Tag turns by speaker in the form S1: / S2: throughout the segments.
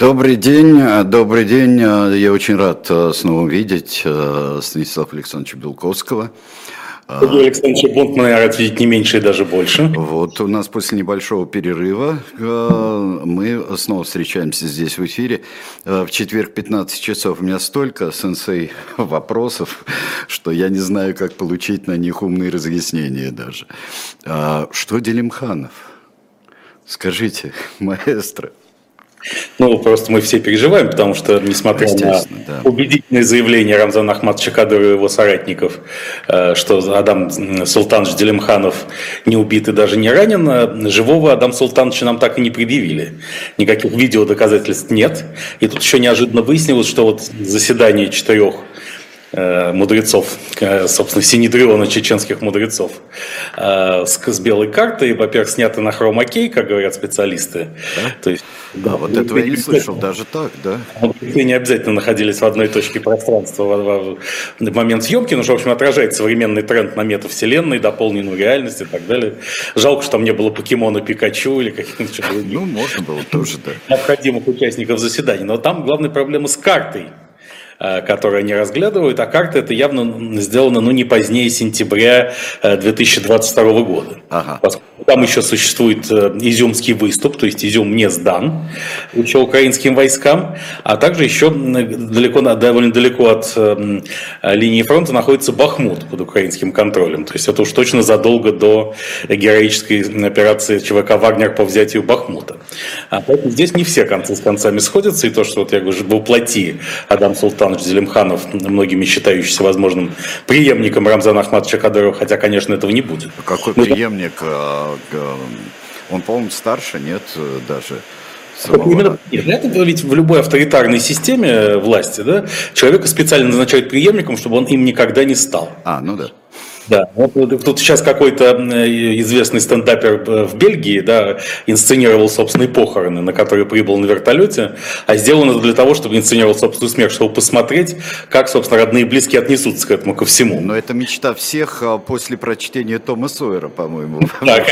S1: Добрый день, добрый день. Я очень рад э, снова видеть э, Станислава Александровича Белковского.
S2: Сергей Александрович Бунтмана рад видеть не меньше и даже больше.
S1: Вот у нас после небольшого перерыва э, мы снова встречаемся здесь в эфире. В четверг 15 часов у меня столько сенсей вопросов, что я не знаю, как получить на них умные разъяснения даже. Что Делимханов? Скажите, маэстро.
S2: Ну, просто мы все переживаем, потому что, несмотря на да. убедительные заявления Рамзана Ахматовича Кадырова и его соратников, э, что Адам Султанович Делимханов не убит и даже не ранен, э, живого Адам Султановича нам так и не предъявили. Никаких видео доказательств нет. И тут еще неожиданно выяснилось, что вот заседание четырех мудрецов, э, собственно, синедриона чеченских мудрецов э, с, с белой картой, во-первых, сняты на хромакей, как говорят специалисты.
S1: Да? То есть, да, вот этого я не слышал, даже так, да?
S2: Мудрецы не обязательно находились в одной точке пространства в, в момент съемки, но что, в общем, отражает современный тренд на метавселенной, дополненную реальность и так далее. Жалко, что там не было покемона Пикачу или каких-нибудь...
S1: Ну, можно было тоже, да.
S2: Необходимых участников заседания. Но там главная проблема с картой Э, которые они разглядывают, а карта это явно сделано ну, не позднее сентября 2022 э, года. Ага. Там еще существует э, изюмский выступ, то есть Изюм не сдан еще украинским войскам, а также еще далеко, довольно далеко от линии фронта находится Бахмут под украинским контролем. То есть это уж точно задолго до героической операции ЧВК «Вагнер» по взятию Бахмута. А поэтому здесь не все концы с концами сходятся, и то, что вот я говорю, воплоти Адам Султан Иванович Зелимханов, многими считающийся возможным преемником Рамзана Ахматовича Кадырова, хотя, конечно, этого не будет.
S1: Какой ну, преемник? А, он, по-моему, старше, нет, даже?
S2: Самого... Именно, нет, ведь в любой авторитарной системе власти, да, человека специально назначают преемником, чтобы он им никогда не стал.
S1: А, ну да.
S2: Да, вот тут сейчас какой-то известный стендапер э, в Бельгии, да, инсценировал собственные похороны, на которые прибыл на вертолете, а сделано для того, чтобы инсценировал собственную смерть, чтобы посмотреть, как, собственно, родные и близкие отнесутся к этому ко всему.
S1: Но это мечта всех а, после прочтения Тома Сойера, по-моему.
S2: Да,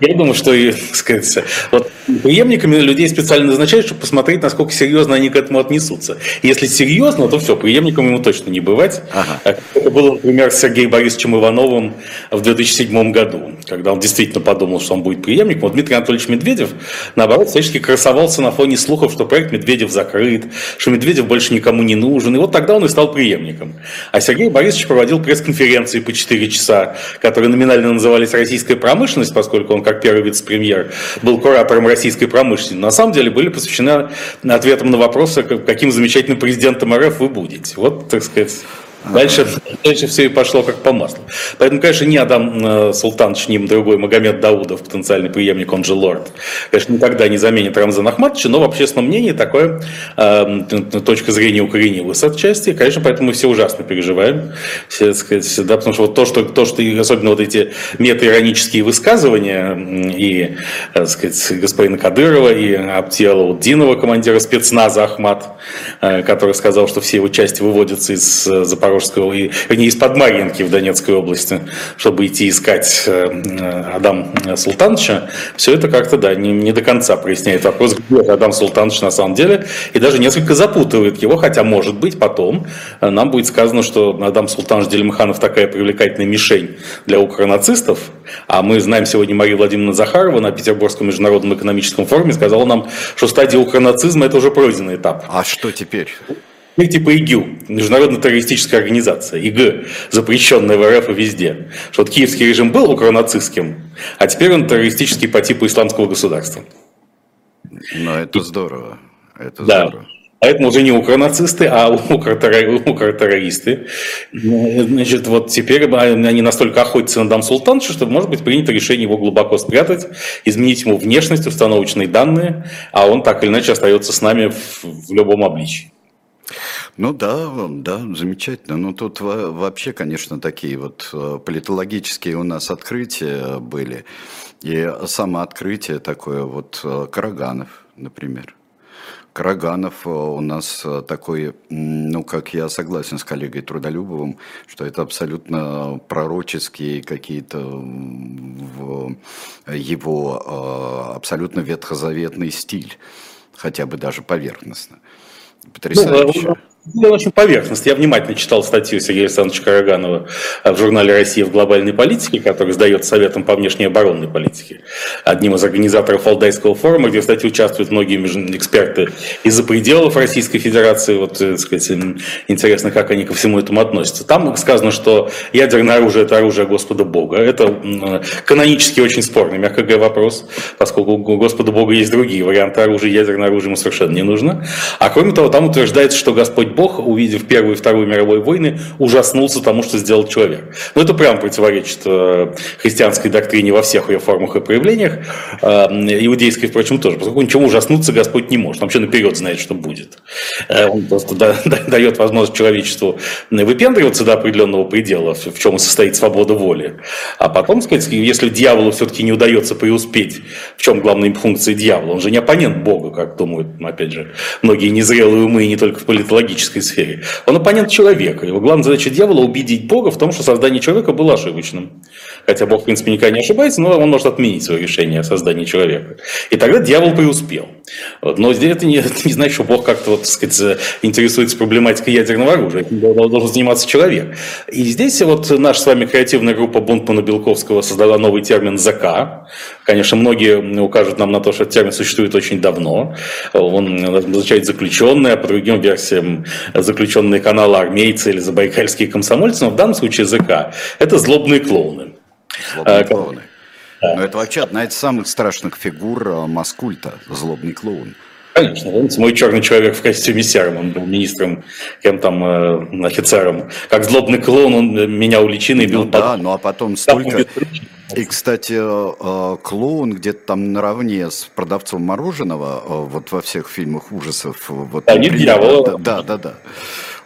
S2: Я думаю, что, сказать, вот преемниками людей специально назначают, чтобы посмотреть, насколько серьезно они к этому отнесутся. Если серьезно, то все, преемником ему точно не бывать. Ага. Это было, например, Сергей Борисович Борисовичем Ивановым в 2007 году, когда он действительно подумал, что он будет преемником. Вот Дмитрий Анатольевич Медведев, наоборот, всячески красовался на фоне слухов, что проект Медведев закрыт, что Медведев больше никому не нужен. И вот тогда он и стал преемником. А Сергей Борисович проводил пресс-конференции по 4 часа, которые номинально назывались «Российская промышленность», поскольку он, как первый вице-премьер, был куратором российской промышленности. На самом деле были посвящены ответам на вопросы, каким замечательным президентом РФ вы будете. Вот, так сказать, Дальше, дальше все и пошло как по маслу. Поэтому, конечно, не Адам э, Султанович, ни другой Магомед Даудов, потенциальный преемник, он же лорд, конечно, никогда не заменит Рамзана Ахматовича, но в общественном мнении такое э, точка зрения укоренилась отчасти. Конечно, поэтому мы все ужасно переживаем. Все, сказать, да, потому что вот то, что, то, что особенно вот эти мета-иронические высказывания и, так сказать, господина Кадырова, и Аптиала Удинова, командира спецназа Ахмат, э, который сказал, что все его части выводятся из э, И, не из-под в Донецкой области, чтобы идти искать э, Адам Султановича, все это как-то, да, не, не до конца проясняет вопрос, где Адам Султанович на самом деле, и даже несколько запутывает его, хотя, может быть, потом э, нам будет сказано, что Адам Султанович Делимханов такая привлекательная мишень для укронацистов, а мы знаем сегодня Марию Владимировну Захарова на Петербургском международном экономическом форуме сказала нам, что стадия укронацизма – это уже пройденный этап.
S1: А что теперь?
S2: Ну, типа ИГИЛ, Международная террористическая организация, ИГ, запрещенная в РФ и везде. Что вот киевский режим был укронацистским, а теперь он террористический по типу исламского государства.
S1: Ну, это здорово. Это
S2: да. здорово. Поэтому уже не укронацисты, а укротеррористы. Значит, вот теперь они настолько охотятся на Дам Султановича, что может быть принято решение его глубоко спрятать, изменить ему внешность, установочные данные, а он так или иначе остается с нами в, в любом обличии.
S1: Ну да, да, замечательно. Ну тут вообще, конечно, такие вот э, политологические у нас открытия были. И самооткрытие такое вот э, Караганов, например. Караганов э, у нас такой, ну, как я согласен с коллегой Трудолюбовым, что это абсолютно пророческие какие-то его абсолютно ветхозаветный стиль хотя бы даже поверхностно. Потрясающе. Ну,
S2: был очень поверхностно. Я внимательно читал статью Сергея Александровича Караганова в журнале «Россия в глобальной политике», который сдает советом по внешней оборонной политике. Одним из организаторов Алдайского форума, где, кстати, участвуют многие эксперты из-за пределов Российской Федерации. Вот, э, так сказать, интересно, как они ко всему этому относятся. Там сказано, что ядерное оружие – это оружие Господа Бога. Это канонически очень спорный, мягко говоря, вопрос, поскольку у Господа Бога есть другие варианты оружия, ядерное оружие ему совершенно не нужно. А кроме того, там утверждается, что Господь Бог, увидев Первую и Вторую мировые войны, ужаснулся тому, что сделал человек. Но это прямо противоречит э, христианской доктрине во всех ее формах и проявлениях, э, иудейской, впрочем, тоже, поскольку ничего ужаснуться Господь не может, он вообще наперед знает, что будет. Э, он просто дает возможность человечеству выпендриваться до определенного предела, в чем состоит свобода воли. А потом, сказать, если дьяволу все-таки не удается преуспеть, в чем главная функция дьявола, он же не оппонент Бога, как думают, опять же, многие незрелые умы, не только в политологическом политической сфере. Он оппонент человека. Его главная задача дьявола – убедить Бога в том, что создание человека было ошибочным. Хотя Бог, в принципе, никогда не ошибается, но он может отменить свое решение о создании человека. И тогда дьявол преуспел. Вот. Но это не, это не значит, что Бог как-то вот, так сказать, интересуется проблематикой ядерного оружия. Этим должен заниматься человек. И здесь вот наша с вами креативная группа Бунтмана-Белковского создала новый термин «ЗК». Конечно, многие укажут нам на то, что этот термин существует очень давно. Он означает «заключенные», а по другим версиям заключенные каналы армейцы или забайкальские комсомольцы. Но в данном случае ЗК – это злобные клоуны.
S1: Злобные а, клоуны. Да. Но это вообще одна из самых страшных фигур э, маскульта, злобный клоун.
S2: Конечно, помните, мой черный человек в костюме сером, он был министром, кем там, э, офицером. Как злобный клоун, он меня у личины бил.
S1: Ну, под... Да, ну а потом столько... И, кстати, э, клоун где-то там наравне с продавцом мороженого, вот во всех фильмах ужасов. Вот,
S2: да, не дьявол.
S1: Да, да, да.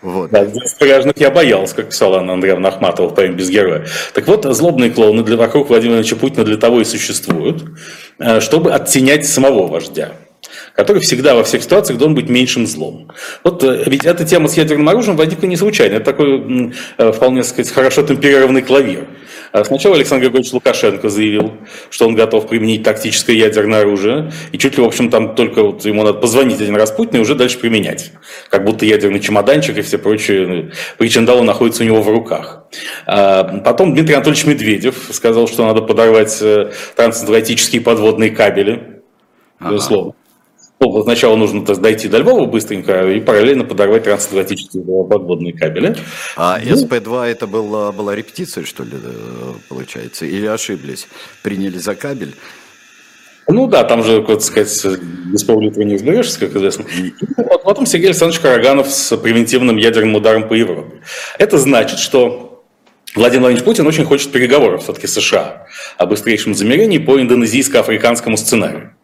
S2: Вот. Да, в я боялся, как писала Анна Андреевна Ахматова в поэме «Без героя». Так вот, злобные клоуны для, вокруг Владимира Ильича Путина для того и существуют, э, чтобы оттенять самого вождя который всегда во всех ситуациях должен быть меньшим злом. Вот э, ведь эта тема с ядерным оружием возникла не случайно. Это такой э, вполне сказать, хорошо темперированный клавир. А сначала Александр Григорьевич Лукашенко заявил, что он готов применить тактическое ядерное оружие, и чуть ли, в общем, там только вот ему надо позвонить один раз Путину и уже дальше применять. Как будто ядерный чемоданчик и все прочие ну, причиндалы находятся у него в руках. А потом Дмитрий Анатольевич Медведев сказал, что надо подорвать э, трансатлантические подводные кабели, безусловно. Ну, сначала нужно дойти до Львова быстренько и параллельно подорвать трансатлантические подводные кабели.
S1: А ну, СП-2 это была, была репетиция, что ли, э, получается? Или ошиблись? Приняли за кабель?
S2: Ну да, там же, так сказать, без пол-литра не изберешься, как известно. И потом Сергей Александрович Караганов с превентивным ядерным ударом по Европе. Это значит, что Владимир Владимирович Путин очень хочет переговоров все-таки США о быстрейшем замерении по индонезийско-африканскому сценарию.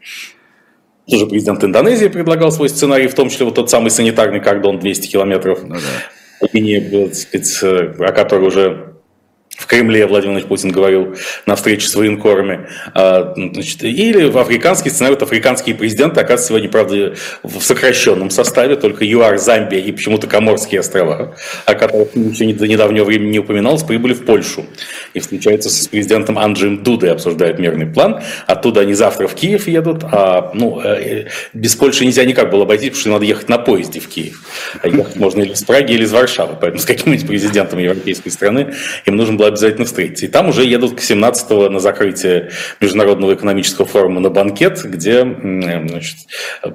S2: Тоже президент Индонезии предлагал свой сценарий, в том числе вот тот самый санитарный кордон 200 километров, ну, да. линии, сказать, о которой уже в Кремле Владимир Владимирович Путин говорил на встрече с военкорами. А, значит, или в африканский сценарий, вот африканские президенты, оказывается, сегодня, правда, в сокращенном составе, только ЮАР, Замбия и почему-то Коморские острова, о которых еще до недавнего времени не упоминалось, прибыли в Польшу. И встречаются с президентом Анджием Дудой, обсуждают мирный план. Оттуда они завтра в Киев едут. А, ну, э, без Польши нельзя никак было обойтись, потому что надо ехать на поезде в Киев. А ехать можно или из Праги, или из Варшавы. Поэтому с каким-нибудь президентом европейской страны им нужно было обязательно встретиться. И там уже едут к 17-го на закрытие Международного экономического форума на банкет, где значит,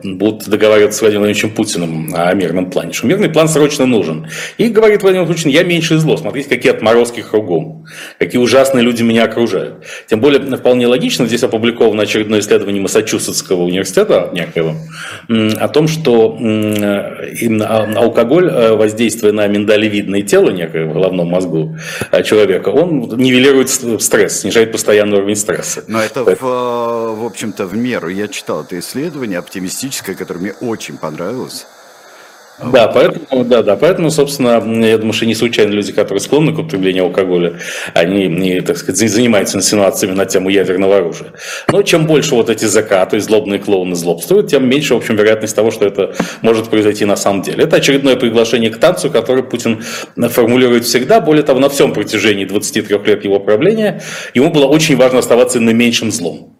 S2: будут договариваться с Владимиром Владимировичем Путиным о мирном плане. Что мирный план срочно нужен. И говорит Владимир Путин, я меньше зло. Смотрите, какие отморозки кругом. Какие ужасные люди меня окружают. Тем более, вполне логично, здесь опубликовано очередное исследование Массачусетского университета некоего, о том, что а, алкоголь, э, воздействуя на миндалевидное тело некое в головном мозгу э, человека, он нивелирует стресс, снижает постоянный уровень стресса.
S1: Но это, в, в общем-то, в меру. Я читал это исследование оптимистическое, которое мне очень понравилось.
S2: Да, поэтому, да, да, поэтому, собственно, я думаю, что не случайно люди, которые склонны к употреблению алкоголя, они, не, так сказать, занимаются инсинуациями на тему ядерного оружия. Но чем больше вот эти есть злобные клоуны злобствуют, тем меньше, в общем, вероятность того, что это может произойти на самом деле. Это очередное приглашение к танцу, которое Путин формулирует всегда. Более того, на всем протяжении 23 лет его правления ему было очень важно оставаться наименьшим злом.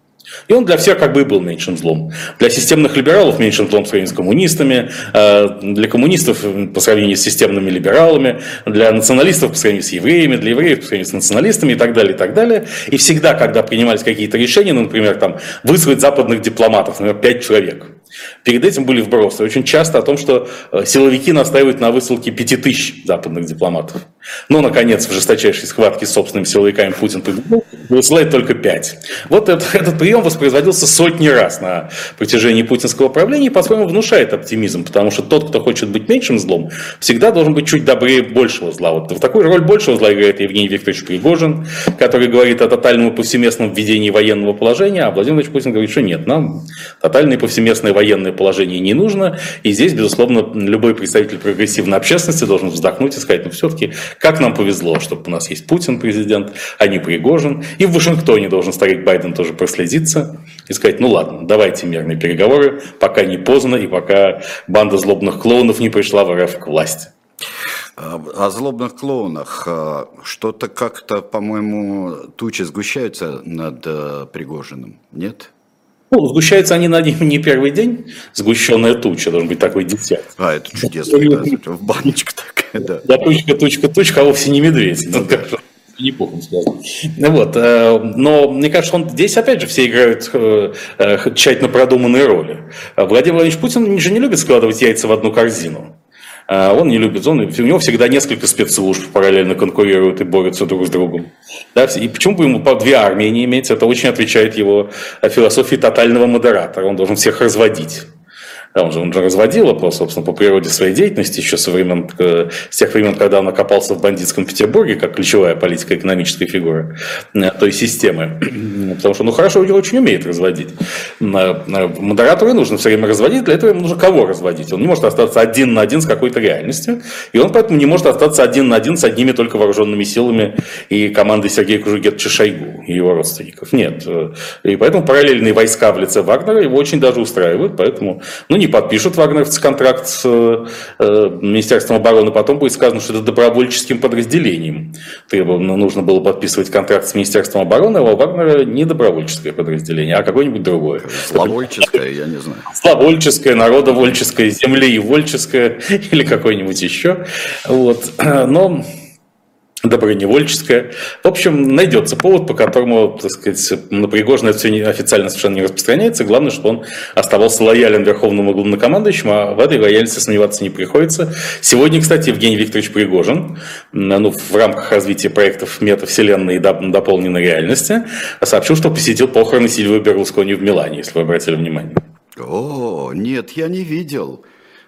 S2: И он для всех как бы и был меньшим злом. Для системных либералов меньшим злом по сравнению с коммунистами, э, для коммунистов по сравнению с системными либералами, для националистов по сравнению с евреями, для евреев по сравнению с националистами и так далее, и так далее. И всегда, когда принимались какие-то решения, ну, например, там, вызвать западных дипломатов, например, пять человек, Перед этим были вбросы очень часто о том, что э, силовики настаивают на высылке 5000 западных дипломатов. Но, наконец, в жесточайшей схватке с собственными силовиками Путин высылает только 5. Вот этот, этот прием воспроизводился сотни раз на протяжении путинского правления и, по-своему, внушает оптимизм, потому что тот, кто хочет быть меньшим злом, всегда должен быть чуть добрее большего зла. Вот в такую роль большего зла играет Евгений Викторович Пригожин, который говорит о тотальном и повсеместном введении военного положения, а Владимир Владимирович Путин говорит, что нет, нам тотальное и повсеместное военное положение не нужно. И здесь, безусловно, любой представитель прогрессивной общественности должен вздохнуть и сказать, ну все-таки, как нам повезло, что у нас есть Путин президент, а не Пригожин. И в Вашингтоне должен старик Байден тоже проследиться и сказать, ну ладно, давайте мирные переговоры, пока не поздно и пока банда злобных клоунов не пришла в РФ к власти.
S1: О злобных клоунах. А, что-то как-то, по-моему, тучи сгущаются над э, Пригожиным, нет?
S2: Ну, сгущаются они на не первый день. Сгущенная туча, должен быть такой десяток.
S1: А, это чудесно, да, в баночка такая, да.
S2: Да, тучка, тучка, тучка, а вовсе не медведь. Ну, да. Не пухом сказано. Ну вот, э, но мне кажется, он здесь опять же все играют э, э, тщательно продуманные роли. Владимир Владимирович Путин же не любит складывать яйца в одну корзину. А он не любит, он, у него всегда несколько спецслужб параллельно конкурируют и борются друг с другом. Да, и почему бы ему по две армии не иметь? Это очень отвечает его философии тотального модератора. Он должен всех разводить. Он же, он же разводил его, собственно, по природе своей деятельности еще со времен, э, с тех времен, когда он окопался в бандитском Петербурге, как ключевая политико-экономическая фигура э, той системы. Потому что, ну, хорошо, он очень умеет разводить. Модератору нужно все время разводить, для этого ему нужно кого разводить. Он не может остаться один на один с какой-то реальностью, и он поэтому не может остаться один на один с одними только вооруженными силами и командой Сергея Кужугетовича Шойгу и его родственников. Нет. Э, и поэтому параллельные войска в лице Вагнера его очень даже устраивают, поэтому, ну, не подпишут вагнеровцы контракт с э, Министерством обороны, потом будет сказано, что это добровольческим подразделением. Требовано, нужно было подписывать контракт с Министерством обороны, а у Вагнера не добровольческое подразделение, а какое-нибудь другое.
S1: Славольческое, я не знаю.
S2: Славольческое, народовольческое, землеевольческое или какое-нибудь еще. Вот. Но доброневольческая. В общем, найдется повод, по которому, так сказать, на Пригожина это все официально совершенно не распространяется. Главное, чтобы он оставался лоялен верховному главнокомандующему, а в этой лояльности сомневаться не приходится. Сегодня, кстати, Евгений Викторович Пригожин, ну, в рамках развития проектов метавселенной и дополненной реальности, сообщил, что посетил похороны Сильвы Берлускони в Милане, если вы обратили внимание.
S1: О, нет, я не видел.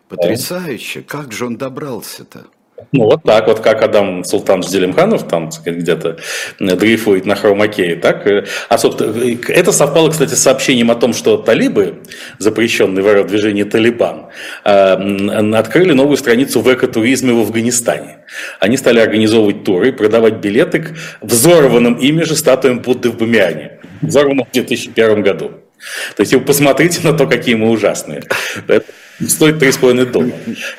S1: Потрясающе. Как же он добрался-то?
S2: Ну, вот так вот, как Адам Султан Зелимханов там где-то дрейфует на хромакее, так. Э, а, собственно, э, это совпало, кстати, с сообщением о том, что талибы, запрещенный в движение Талибан, э, открыли новую страницу в экотуризме в Афганистане. Они стали организовывать туры, продавать билеты к взорванным ими же статуям Будды в Бамиане, взорванным в 2001 году. То есть вы посмотрите на то, какие мы ужасные. Это стоит 3,5 доллара.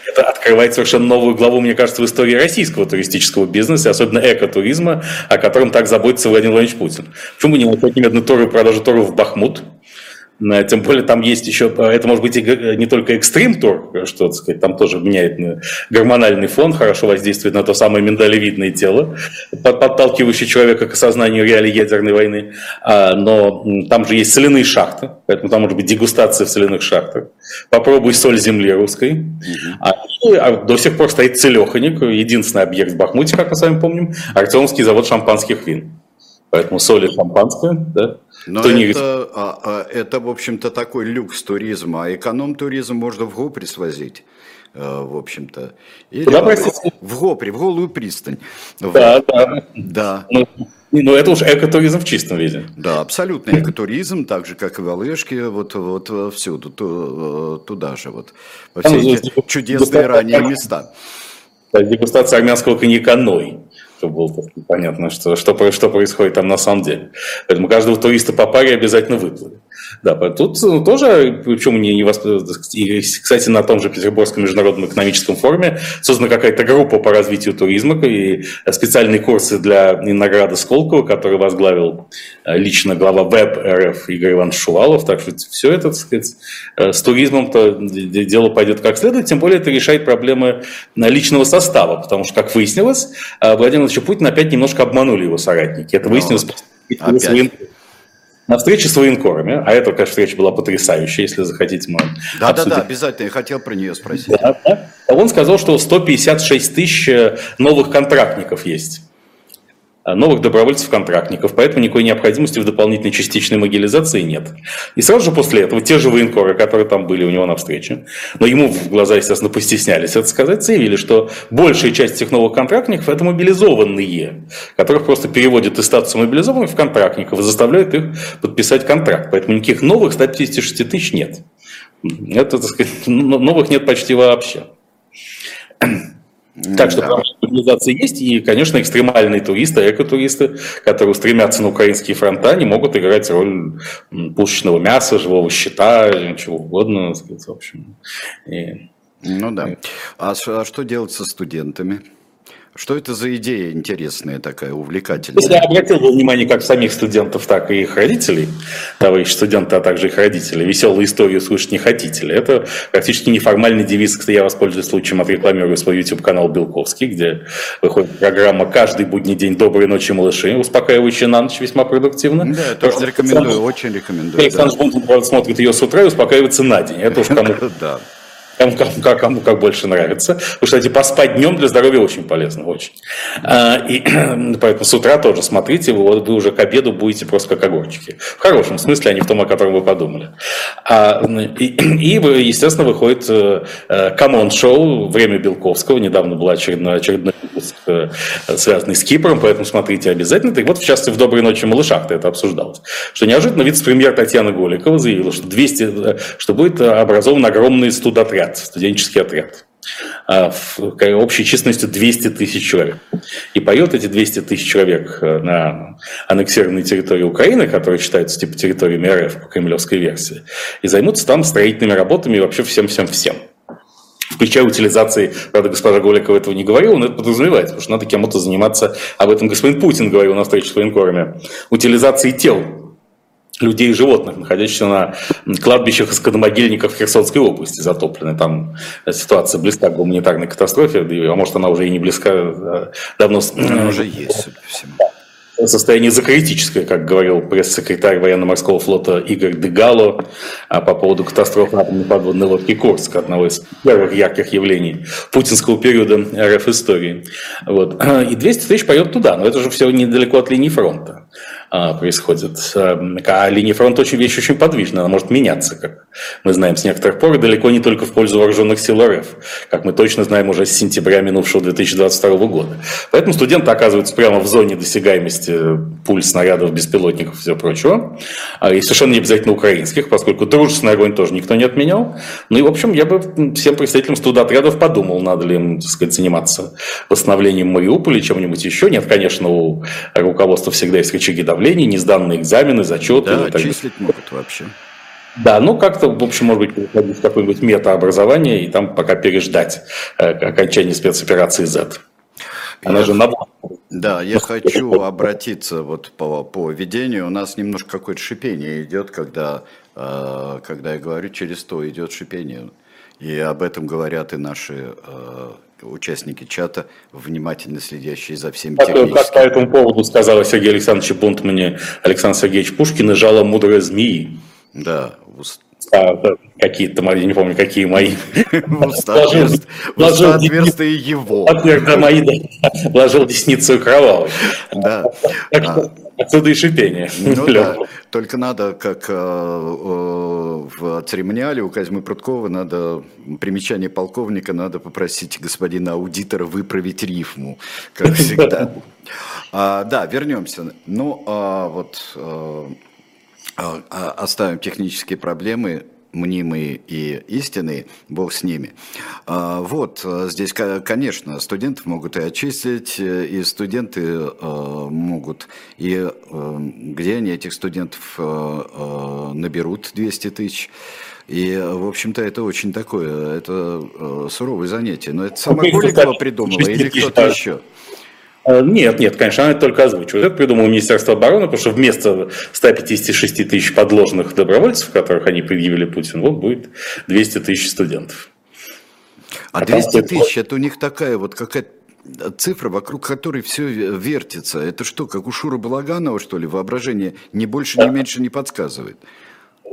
S2: Это открывает совершенно новую главу, мне кажется, в истории российского туристического бизнеса, особенно экотуризма, о котором так заботится Владимир Владимирович Путин. Почему бы не начать немедленно туры, продажу туров в Бахмут, тем более там есть еще, э, это может быть и не только экстрим тур, что так сказать, там тоже меняет э, гормональный фон, хорошо воздействует на то самое миндалевидное тело, подталкивающее человека к осознанию реалий ядерной войны. А, но там же есть соляные шахты, поэтому там может быть дегустация в соляных шахтах. Попробуй соль земли русской. А, а до сих пор стоит целеханик, единственный объект в Бахмуте, как мы с вами помним, Артемский завод шампанских вин. Поэтому соль и шампанское, да.
S1: Но это, не... а, а, это, в общем-то, такой люкс туризма, а эконом-туризм можно в Гопри свозить э, в общем-то.
S2: Или Куда, простите?
S1: В Гопре, в Голую пристань.
S2: Да, в... да. Да. Ну, ну, это уж экотуризм в чистом виде.
S1: Да, абсолютно экотуризм, так же, как и в Олежке, вот, вот всюду, э, туда же, вот, во все эти чудесные ранние места.
S2: Дегустация армянского коньяка «Ной» чтобы было понятно, что, что, что происходит там на самом деле. Поэтому каждого туриста по паре обязательно выплывет. Да, тут ну, тоже, почему не, не восп... и, кстати, на том же Петербургском международном экономическом форуме создана какая-то группа по развитию туризма и специальные курсы для награды Сколково, который возглавил э, лично глава ВЭБ РФ Игорь Иванович Шувалов. Так что все это, так сказать, э, с туризмом-то дело пойдет как следует, тем более это решает проблемы личного состава, потому что, как выяснилось, э, Владимир Владимирович Путин опять немножко обманули его соратники. Это выяснилось опять на встрече с военкорами, а эта, конечно, встреча была потрясающая, если захотите, мы
S1: Да, обсудим. да, да, обязательно, я хотел про нее спросить. Да,
S2: да. Он сказал, что 156 тысяч новых контрактников есть. Э, новых добровольцев-контрактников, поэтому никакой необходимости в дополнительной частичной могилизации нет. И сразу же после этого те же военкоры, которые там были у него на встрече, но ему в глаза, естественно, постеснялись это сказать, заявили, что большая часть этих новых контрактников – это мобилизованные, которых просто переводят из статуса мобилизованных в контрактников и заставляют их подписать контракт. Поэтому никаких новых 156 тысяч нет. Это, так сказать, новых нет почти вообще. Так что да. мобилизация есть, и, конечно, экстремальные туристы, экотуристы, которые стремятся на украинские фронта, они могут играть роль пушечного мяса, живого щита, чего угодно, в общем.
S1: И... Ну да. А, а что делать со студентами? Что это за идея интересная такая, увлекательная?
S2: Я обратил внимание как самих студентов, так и их родителей, товарищи студенты, а также их родителей. Веселую историю слышать не хотите ли? Это практически неформальный девиз, кстати, я воспользуюсь случаем, отрекламирую свой YouTube-канал Белковский, где выходит программа «Каждый будний день. Доброй ночи, малыши», успокаивающая на ночь, весьма продуктивно.
S1: Да, я тоже рекомендую, Александр, очень рекомендую.
S2: Александр да. Смотрит ее с утра и успокаивается на день. Это уж кому... Да. Кому, кому, кому как больше нравится. Потому что, кстати, поспать днем для здоровья очень полезно, очень. А, и поэтому с утра тоже смотрите, вы, вы уже к обеду будете просто как огурчики. В хорошем смысле, а не в том, о котором вы подумали. А, и, и, естественно, выходит команд-шоу э, «Время Белковского». Недавно был очередной, очередной выпуск, э, связанный с Кипром, поэтому смотрите обязательно. И вот, в частности, в «Доброй ночи, малышах» это обсуждалось. Что неожиданно вице-премьер Татьяна Голикова заявила, что, 200, э, что будет образован огромный студотряд отряд, студенческий отряд а, в общей численностью 200 тысяч человек. И поет эти 200 тысяч человек э, на аннексированной территории Украины, которая считается типа территорией РФ по кремлевской версии, и займутся там строительными работами и вообще всем-всем-всем. Включая утилизации, правда, госпожа Голикова этого не говорила, но это подразумевается, потому что надо кем-то заниматься, об этом господин Путин говорил на встрече с военкорами, утилизацией тел людей и животных, находящихся на кладбищах из скотомогильников в Херсонской области затоплены. Там ситуация близка к гуманитарной катастрофе, а может она уже и не близка а давно. Она
S1: уже есть, судя по всему
S2: состояние закритическое, как говорил пресс-секретарь военно-морского флота Игорь Дегало а по поводу катастрофы атомной подводной лодки Курск, одного из первых ярких явлений путинского периода РФ истории. Вот. И 200 тысяч поет туда, но это же все недалеко от линии фронта. А, происходит. А линия фронта очень вещь очень подвижная, она может меняться, как мы знаем с некоторых пор, далеко не только в пользу вооруженных сил РФ, как мы точно знаем уже с сентября минувшего 2022 года. Поэтому студенты оказываются прямо в зоне досягаемости пуль, снарядов, беспилотников и всего прочего. А, и совершенно не обязательно украинских, поскольку дружественный огонь тоже никто не отменял. Ну и, в общем, я бы всем представителям студотрядов подумал, надо ли им, так сказать, заниматься восстановлением Мариуполя, чем-нибудь еще. Нет, конечно, у руководства всегда есть рычаги не сданные экзамены, зачеты.
S1: Да, отчислить могут вообще.
S2: Да, ну как-то, в общем, может быть, переходить в какое-нибудь метаобразование и там пока переждать э, окончание спецоперации Z.
S1: Она я, же на... Да, я хочу обратиться вот по, по ведению. У нас немножко какое-то шипение идет, когда, э, когда я говорю, через то идет шипение. И об этом говорят и наши э, участники чата, внимательно следящие за всеми
S2: как, как по этому поводу сказала Сергей Александрович Бунтмане Александр Сергеевич Пушкин, и жало мудрые змеи.
S1: Да,
S2: а, какие-то мои, не помню, какие мои.
S1: Вложил отверстие его.
S2: Отверстие мои, да. Вложил десницу кровавой. Да. А. Отсюда и шипение. Ну
S1: да, только надо, как э, э, в церемониале у Казьмы Прудкова, надо, примечание полковника, надо попросить господина аудитора выправить рифму, как всегда. А, да, вернемся. Ну, а, вот э, а, а, оставим технические проблемы. мнимые и истинные, бог с ними. А, вот, здесь, конечно, студентов могут и очистить, и студенты могут, и где они этих студентов наберут 200 тысяч, и, в общем-то, это очень такое, это суровое занятие. Но это сама Голикова придумала или кто-то еще?
S2: Э, нет, нет, конечно, она это только озвучивает. Это придумало Министерство обороны, потому что вместо 156 тысяч подложных добровольцев, которых они предъявили Путину, вот будет 200 тысяч студентов.
S1: А 200 тысяч, это у них такая вот какая-то цифра, вокруг которой все вертится. Это что, как у Шура Балаганова, что ли, воображение ни больше, ни меньше не подсказывает?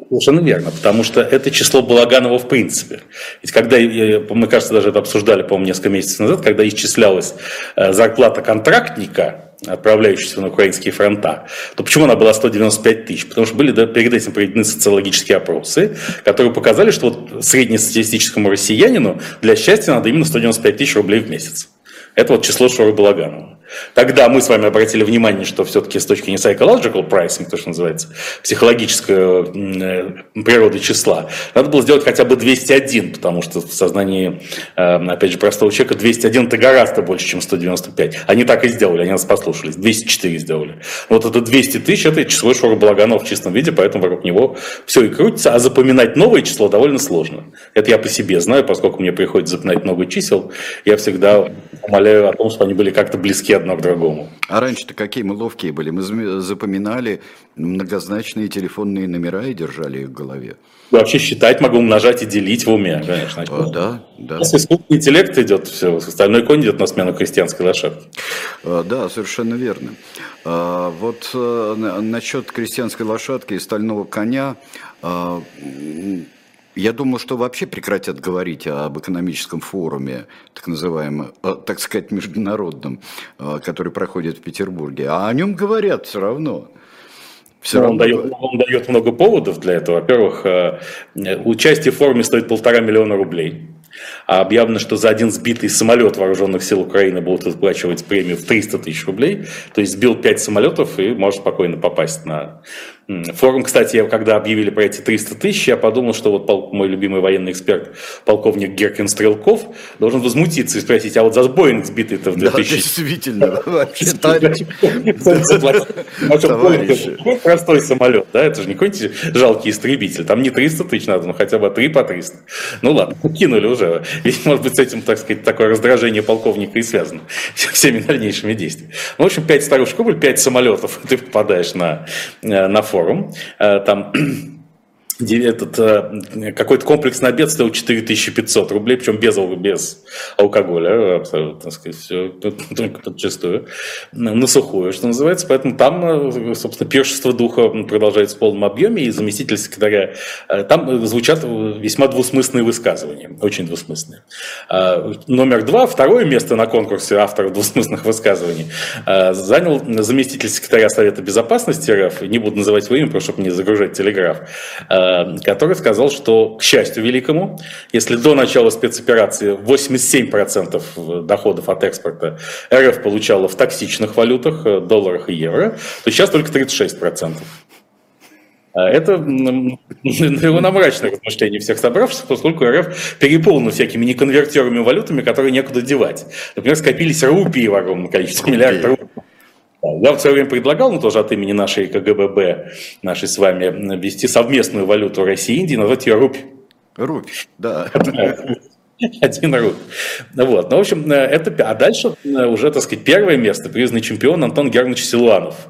S2: Совершенно верно, потому что это число Балаганова в принципе. Ведь когда, мы, кажется, даже это обсуждали, по-моему, несколько месяцев назад, когда исчислялась э, зарплата контрактника, отправляющегося на украинские фронта, то почему она была 195 тысяч? Потому что были да, перед этим проведены социологические опросы, которые показали, что вот среднестатистическому россиянину для счастья надо именно 195 тысяч рублей в месяц. Это вот число Шоры Балаганова. Тогда мы с вами обратили внимание, что все-таки с точки не psychological pricing, то, что называется, психологическая э, природы числа, надо было сделать хотя бы 201, потому что в сознании, э, опять же, простого человека 201 это гораздо больше, чем 195. Они так и сделали, они нас послушались, 204 сделали. Вот это 200 тысяч, это число Шура Благанов в чистом виде, поэтому вокруг него все и крутится, а запоминать новое число довольно сложно. Это я по себе знаю, поскольку мне приходится запоминать много чисел, я всегда умоляю о том, что они были как-то близки одно к другому.
S1: А раньше-то какие мы ловкие были. Мы запоминали многозначные телефонные номера и держали их в голове.
S2: Вообще считать могу, умножать и делить в уме, конечно.
S1: А, да, да.
S2: Если искусственный интеллект идет, все, остальной конь идет на смену крестьянской лошадки.
S1: А, да, совершенно верно. А, вот а, насчет крестьянской лошадки и стального коня а, я думаю, что вообще прекратят говорить об экономическом форуме, так называемом, э, так сказать, международном, э, который проходит в Петербурге. А о нем говорят все равно.
S2: Все равно. Он, дает, он дает много поводов для этого. Во-первых, э, участие в форуме стоит полтора миллиона рублей. А объявлено, что за один сбитый самолет вооруженных сил Украины будут выплачивать премию в 300 тысяч рублей. То есть сбил 5 самолетов и может спокойно попасть на Форум, кстати, когда объявили про эти 300 тысяч, я подумал, что вот мой любимый военный эксперт, полковник Геркин Стрелков, должен возмутиться и спросить, а вот за Боинг сбитый-то в 2000... Да,
S1: действительно, вообще
S2: Простой самолет, да, это же не какой-нибудь жалкий истребитель, там не 300 тысяч надо, но хотя бы 3 по 300. Ну ладно, кинули уже. Ведь, может быть, с этим, так сказать, такое раздражение полковника и связано всеми дальнейшими действиями. Ну, в общем, 5 старушек рубль, 5 самолетов, ты попадаешь на, э, на форум, э, там этот, э, какой-то комплекс на обед стоил 4500 рублей, причем без, без алкоголя, абсолютно, так сказать, все, только подчастую, на сухую, что называется. Поэтому там, э, собственно, пиршество духа продолжается в полном объеме, и заместитель секретаря, э, там звучат весьма двусмысленные высказывания, очень двусмысленные. Номер два, второе место на конкурсе авторов двусмысленных высказываний занял заместитель секретаря Совета Безопасности РФ, не буду называть его имя, просто чтобы не загружать телеграф, который сказал, что, к счастью великому, если до начала спецоперации 87% доходов от экспорта РФ получала в токсичных валютах, э, долларах и евро, то сейчас только 36%. Э, это его на мрачное размышление всех собравшихся, поскольку РФ переполнен всякими неконвертерными валютами, которые некуда девать. Например, скопились рупии в огромном количестве, миллиардов рупий. Я в свое время предлагал, ну тоже от имени нашей КГББ, нашей с вами, ввести совместную валюту России и Индии, назвать ее рупь.
S1: Рупь, да.
S2: Один рубль. Вот. Ну, в общем, это... А дальше уже, так сказать, первое место признанный чемпион Антон Германович Силуанов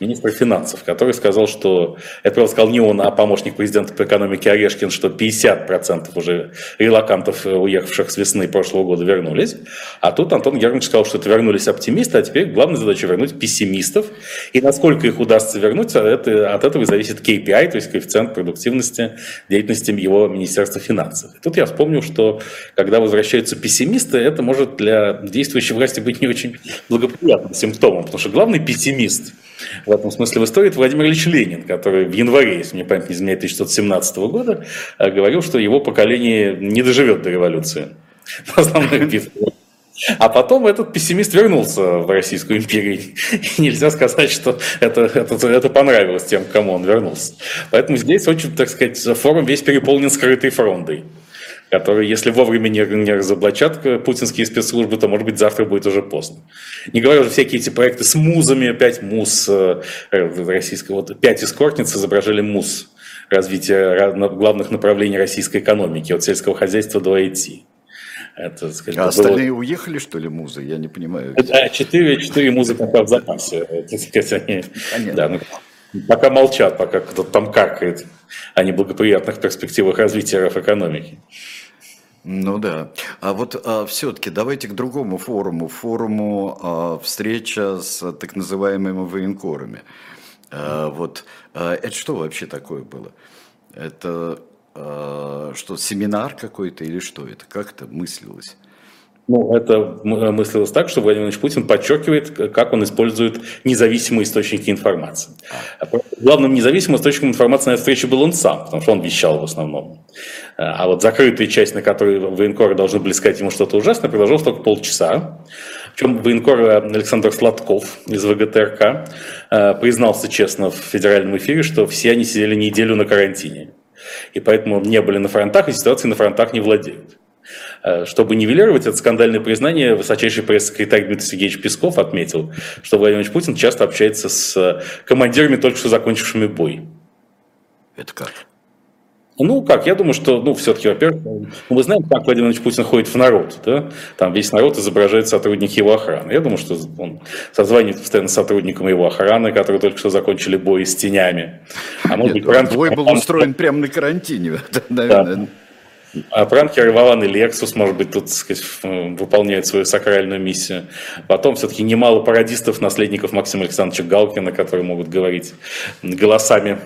S2: министр финансов, который сказал, что, это сказал не он, а помощник президента по экономике Орешкин, что 50% уже релакантов, уехавших с весны прошлого года, вернулись. А тут Антон Германович сказал, что это вернулись оптимисты, а теперь главная задача вернуть пессимистов. И насколько их удастся вернуть, это, от этого зависит KPI, то есть коэффициент продуктивности деятельности его Министерства финансов. И тут я вспомнил, что когда возвращаются пессимисты, это может для действующей власти быть не очень благоприятным симптомом, потому что главный пессимист – в этом смысле в истории это Владимир Ильич Ленин, который в январе, если мне память не изменяет, 1917 года, э, говорил, что его поколение не доживет до революции. А потом этот пессимист вернулся в Российскую империю. И нельзя сказать, что это, это, это понравилось тем, кому он вернулся. Поэтому здесь очень, так сказать, форум весь переполнен скрытой фрондой которые, если вовремя не, не разоблачат путинские спецслужбы, то, может быть, завтра будет уже поздно. Не говоря уже всякие эти проекты с музами, опять муз э, российского, вот пять эскортниц изображали муз развития главных направлений российской экономики, от сельского хозяйства до IT.
S1: Это, скажем, а остальные было... уехали, что ли, музы? Я не понимаю.
S2: Да, четыре, четыре музы пока в запасе. Это, сказать, они, да, ну, пока молчат, пока кто-то там каркает о неблагоприятных перспективах развития РФ экономики.
S1: Ну да. А вот а, все-таки давайте к другому форуму, форуму а, встреча с так называемыми военкорами. А, вот а, это что вообще такое было? Это а, что, семинар какой-то или что это? Как это мыслилось?
S2: Ну, это мыслилось так, что Владимир Владимирович Путин подчеркивает, как он использует независимые источники информации. А главным независимым источником информации на этой встрече был он сам, потому что он вещал в основном. А вот закрытая часть, на которой военкоры должны были сказать ему что-то ужасное, продолжалась только полчаса. Причем военкор Александр Сладков из ВГТРК э, признался честно в федеральном эфире, что все они сидели неделю на карантине и поэтому не были на фронтах, и ситуации на фронтах не владеют. Э, чтобы нивелировать это скандальное признание, высочайший пресс-секретарь Дмитрий Сергеевич Песков отметил, что Владимир Путин часто общается с э, командирами, только что закончившими бой.
S1: Это как?
S2: Ну, как, я думаю, что, ну, все-таки, во-первых, ну, мы знаем, как Владимир Владимирович Путин ходит в народ, да? Там весь народ изображает сотрудники его охраны. Я думаю, что он созванивает постоянно с сотрудниками его охраны, которые только что закончили бой с тенями.
S1: А может Нет, быть, бой был устроен прямо на карантине, наверное. Да.
S2: А пранкер Вован и Лексус, может быть, тут, сказать, выполняют свою сакральную миссию. Потом все-таки немало пародистов, наследников Максима Александровича Галкина, которые могут говорить голосами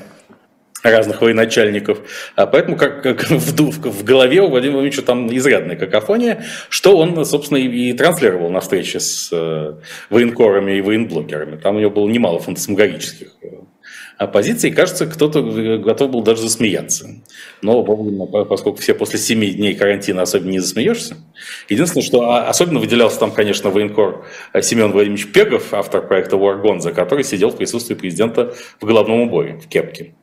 S2: разных военачальников. А поэтому как, как в, в, голове у Владимира Владимировича там изрядная какофония, что он, собственно, и, и транслировал на встрече с э, военкорами и военблогерами. Там у него было немало фантасмагорических э, позиций. Кажется, кто-то готов был даже засмеяться. Но поскольку все после семи дней карантина особенно не засмеешься. Единственное, что особенно выделялся там, конечно, военкор Семен Владимирович Пегов, автор проекта War который сидел в присутствии президента в головном уборе в кепке.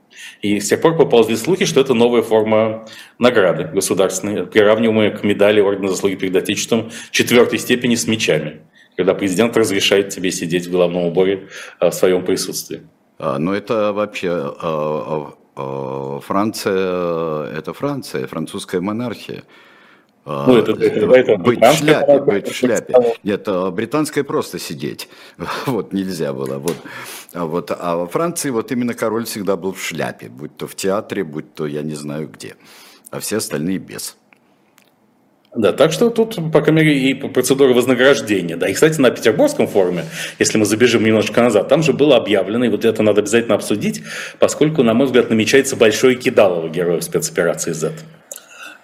S2: И с тех пор поползли слухи, что это новая форма награды государственной, приравниваемая к медали Ордена Заслуги перед Отечеством четвертой степени с мечами, когда президент разрешает тебе сидеть в головном уборе а, в своем присутствии.
S1: А, но это вообще а, Франция, это Франция, французская монархия. Ну, это, это, это, быть в шляпе, быть в шляпе. Нет, британская просто сидеть. Вот нельзя было. Вот. А, вот, а во Франции вот именно король всегда был в шляпе, будь то в театре, будь то я не знаю где. А все остальные без.
S2: Да, так что тут, по крайней мере, и процедура вознаграждения. Да, и, кстати, на Петербургском форуме, если мы забежим немножко назад, там же было объявлено, и вот это надо обязательно обсудить, поскольку, на мой взгляд, намечается большое кидалово героев спецоперации Z.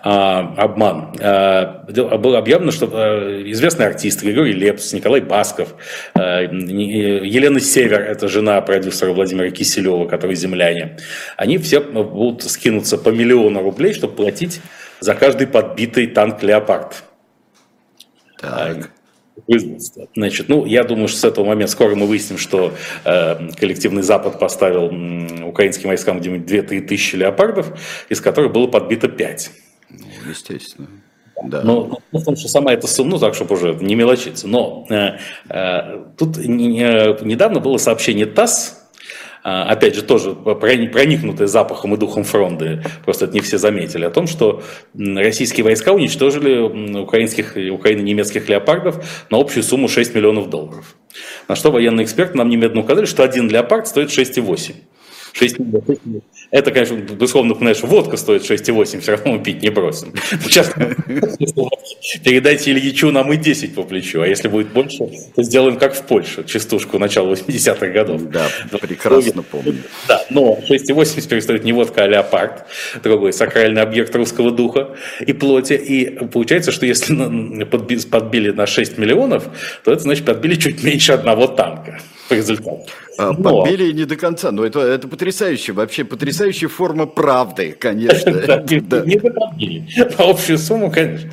S2: А, обман. А, было объявлено, что а, известные артисты Григорий Лепс, Николай Басков, Елена Север, это жена продюсера Владимира Киселева, который земляне, они все будут скинуться по миллиону рублей, чтобы платить за каждый подбитый танк «Леопард». Так. Значит, ну, я думаю, что с этого момента скоро мы выясним, что э, коллективный Запад поставил э, украинским войскам где-нибудь 2-3 тысячи леопардов, из которых было подбито 5.
S1: Ну, естественно.
S2: Да. Но ну, ну, в том, что сама эта сумма, ну так, чтобы уже не мелочиться. Но э, э, тут не, э, недавно было сообщение ТАСС, опять же, тоже проникнутые запахом и духом фронта, просто это не все заметили, о том, что российские войска уничтожили украинских, украино-немецких леопардов на общую сумму 6 миллионов долларов. На что военные эксперты нам немедленно указали, что один леопард стоит 6,8. 6 миллионов. Это, конечно, безусловно, знаешь, водка стоит 6,8, все равно мы пить не бросим. Сейчас передайте Ильичу нам и 10 по плечу, а если будет больше, то сделаем как в Польше, частушку начала 80-х годов.
S1: Да, прекрасно помню.
S2: Да, но 6,8 теперь стоит не водка, а леопард, другой сакральный объект русского духа и плоти. И получается, что если подбили на 6 миллионов, то это значит подбили чуть меньше одного танка по результату.
S1: А, но... Подбили не до конца, но это, это потрясающе, вообще потрясающая форма правды, конечно.
S2: Не подбили, по общую сумму, конечно.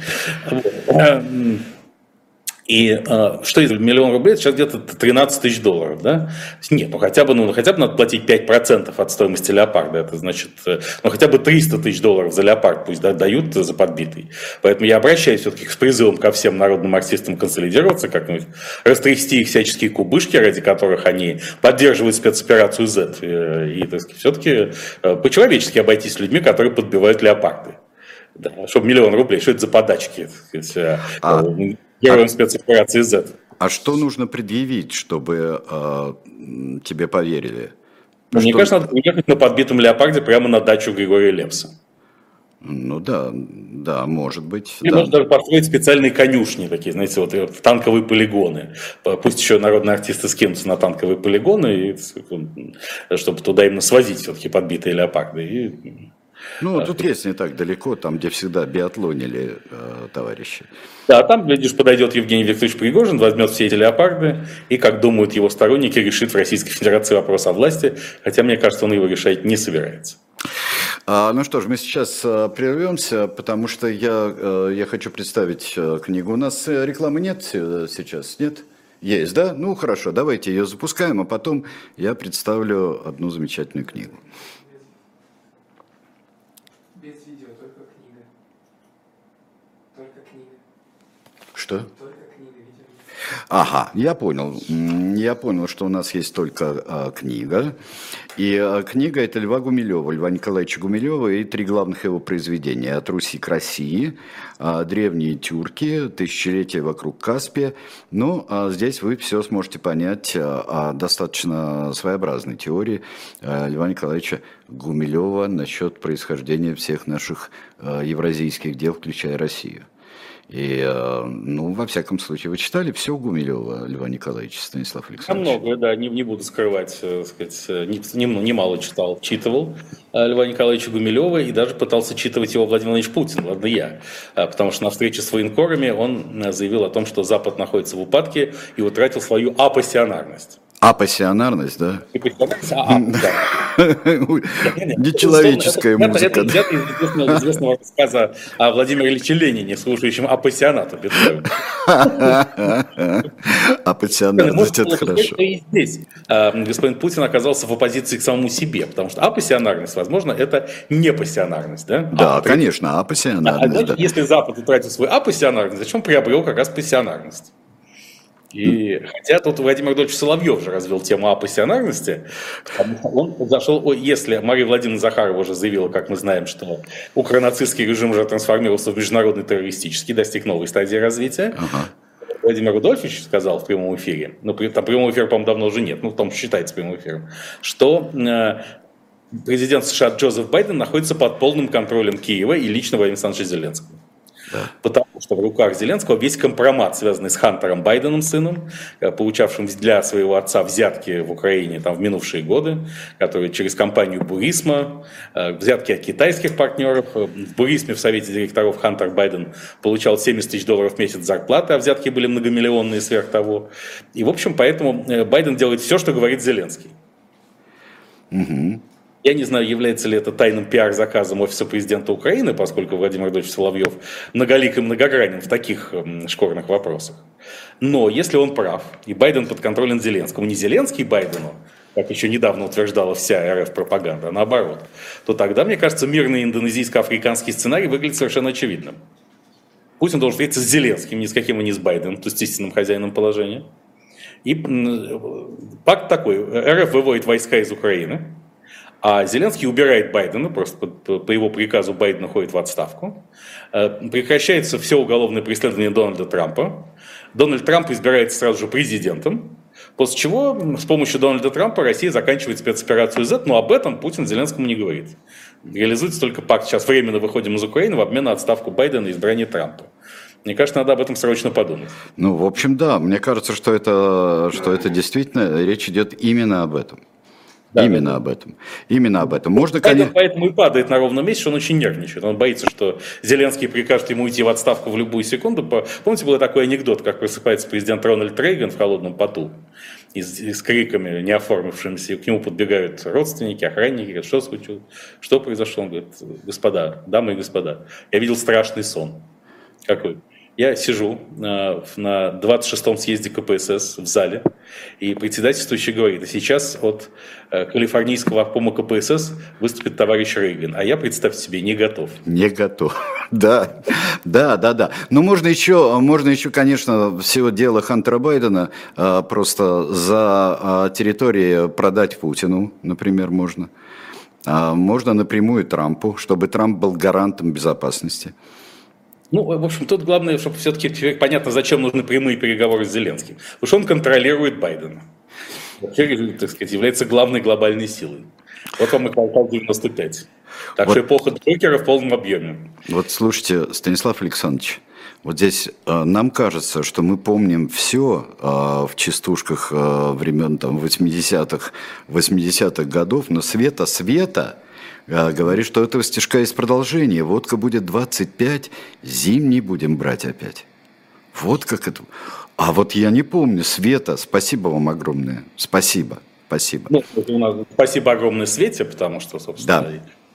S2: И э, что из миллион рублей, сейчас где-то 13 тысяч долларов, да? Нет, ну хотя бы, ну, хотя бы надо платить 5% от стоимости леопарда, это значит, э, ну хотя бы 300 тысяч долларов за леопард пусть да, дают за подбитый. Поэтому я обращаюсь все-таки с призывом ко всем народным артистам консолидироваться, как-нибудь растрясти их всяческие кубышки, ради которых они поддерживают спецоперацию Z. Э, и, так сказать, все-таки э, по-человечески обойтись с людьми, которые подбивают леопарды. Да, чтобы миллион рублей, что это за подачки? А героем а, спецоперации Z.
S1: А что нужно предъявить, чтобы э, тебе поверили?
S2: Мне что... кажется, надо уехать на подбитом леопарде прямо на дачу Григория Лепса.
S1: Ну да, да, может быть.
S2: Или
S1: да.
S2: можно даже построить специальные конюшни такие, знаете, вот э, танковые полигоны. Пусть еще народные артисты скинутся на танковые полигоны, и, чтобы туда именно свозить все-таки подбитые леопарды. И
S1: ну, тут есть не так далеко, там, где всегда биатлонили э, товарищи.
S2: Да, там, глядишь, подойдет Евгений Викторович Пригожин, возьмет все эти леопарды и, как думают его сторонники, решит в Российской Федерации вопрос о власти, хотя, мне кажется, он его решать не собирается.
S1: А, ну что ж, мы сейчас а, прервемся, потому что я, а, я хочу представить а, книгу. У нас рекламы нет сейчас, нет? Есть, да? Ну хорошо, давайте ее запускаем, а потом я представлю одну замечательную книгу. Что? Ага, я понял. Я понял, что у нас есть только а, книга. И а, книга это Льва Гумилева, Льва Николаевича Гумилева и три главных его произведения. «От Руси к России», а, «Древние тюрки», «Тысячелетие вокруг Каспия». Ну, а здесь вы все сможете понять о достаточно своеобразной теории Льва Николаевича Гумилева насчет происхождения всех наших евразийских дел, включая Россию. И, э, ну, во всяком случае, вы читали все Гумилева Льва Николаевича, Станислав Александрович?
S2: Многое, да, не, не буду скрывать, э, сказать, э, немало не читал, читывал Льва Николаевича Гумилева и даже пытался читывать его Владимир Владимирович Путин, ладно я, потому что на встрече с военкорами он заявил о том, что Запад находится в упадке и утратил свою апассионарность.
S1: Апассионарность, да? А, Нечеловеческая музыка. Это
S2: из известного рассказа о Владимире Ильиче Ленине, слушающем апассионату
S1: Апассионарность, это хорошо.
S2: И здесь а, господин Путин оказался в оппозиции к самому себе, потому что апассионарность, возможно, это не пассионарность, да?
S1: Да, а, конечно, апассионарность.
S2: Если Запад утратил свою апассионарность, зачем приобрел как раз пассионарность? И хотя тут Владимир Владимирович Соловьев же развел тему апассионарности, он зашел, если Мария Владимировна Захарова уже заявила, как мы знаем, что укронацистский режим уже трансформировался в международный террористический, достиг новой стадии развития, ага. Владимир Рудольфович сказал в прямом эфире, ну, там прямого эфира, по-моему, давно уже нет, ну, там считается прямым эфиром, что э, президент США Джозеф Байден находится под полным контролем Киева и лично Владимира Александровича Зеленского. Потому что в руках Зеленского весь компромат, связанный с Хантером Байденом, сыном, э, получавшим для своего отца взятки в Украине там, в минувшие годы, который через компанию Бурисма, э, взятки от китайских партнеров. Э, в Бурисме в совете директоров Хантер Байден получал 70 тысяч долларов в месяц зарплаты, а взятки были многомиллионные сверх того. И, в общем, поэтому Байден делает все, что говорит Зеленский. Угу. Я не знаю, является ли это тайным пиар-заказом Офиса президента Украины, поскольку Владимир Владимирович Соловьев многолик и многогранен в таких эм, шкорных вопросах. Но если он прав, и Байден под контролем Зеленского, не Зеленский Байдену, как еще недавно утверждала вся РФ-пропаганда, а наоборот, то тогда, мне кажется, мирный индонезийско-африканский сценарий выглядит совершенно очевидным. Путин должен встретиться с Зеленским, ни с каким и не с Байденом, то есть истинным хозяином положения. И пакт такой, РФ выводит войска из Украины, а Зеленский убирает Байдена, просто по, по, его приказу Байден уходит в отставку. Э, прекращается все уголовное преследование Дональда Трампа. Дональд Трамп избирается сразу же президентом. После чего с помощью Дональда Трампа Россия заканчивает спецоперацию Z, но об этом Путин Зеленскому не говорит. Реализуется только пакт «сейчас временно выходим из Украины» в обмен на отставку Байдена и избрание Трампа. Мне кажется, надо об этом срочно подумать.
S1: Ну, в общем, да. Мне кажется, что это, что это действительно речь идет именно об этом. Да, Именно да. об этом. Именно об этом. Можно,
S2: поэтому, конечно... поэтому и падает на ровном месте, что он очень нервничает. Он боится, что Зеленский прикажет ему уйти в отставку в любую секунду. Помните, был такой анекдот, как просыпается президент Рональд Рейган в холодном поту и с, и с криками, не оформившимися, к нему подбегают родственники, охранники, говорят, что случилось, что произошло? Он говорит, господа, дамы и господа, я видел страшный сон. Какой? Я сижу на 26-м съезде КПСС в зале, и председательствующий говорит, а сейчас от калифорнийского обкома КПСС выступит товарищ Рейган, а я, представьте себе, не готов.
S1: Не готов. Да, да, да, да. Но можно еще, можно еще, конечно, всего дела Хантера Байдена просто за территории продать Путину, например, можно. А можно напрямую Трампу, чтобы Трамп был гарантом безопасности.
S2: Ну, в общем, тут главное, чтобы все-таки понятно, зачем нужны прямые переговоры с Зеленским. Потому что он контролирует Байдена. Вообще, так сказать, является главной глобальной силой. Вот вам и Калкал 95. Так вот, что эпоха Джокера в полном объеме.
S1: Вот слушайте, Станислав Александрович, вот здесь э, нам кажется, что мы помним все э, в частушках э, времен там, 80-х, 80-х годов, но Света Света э, говорит, что этого стишка есть продолжение. Водка будет 25, зимний будем брать опять. Вот как это. А вот я не помню. Света, спасибо вам огромное. Спасибо. Спасибо.
S2: Ну, у спасибо огромное Свете, потому что, собственно,
S1: да.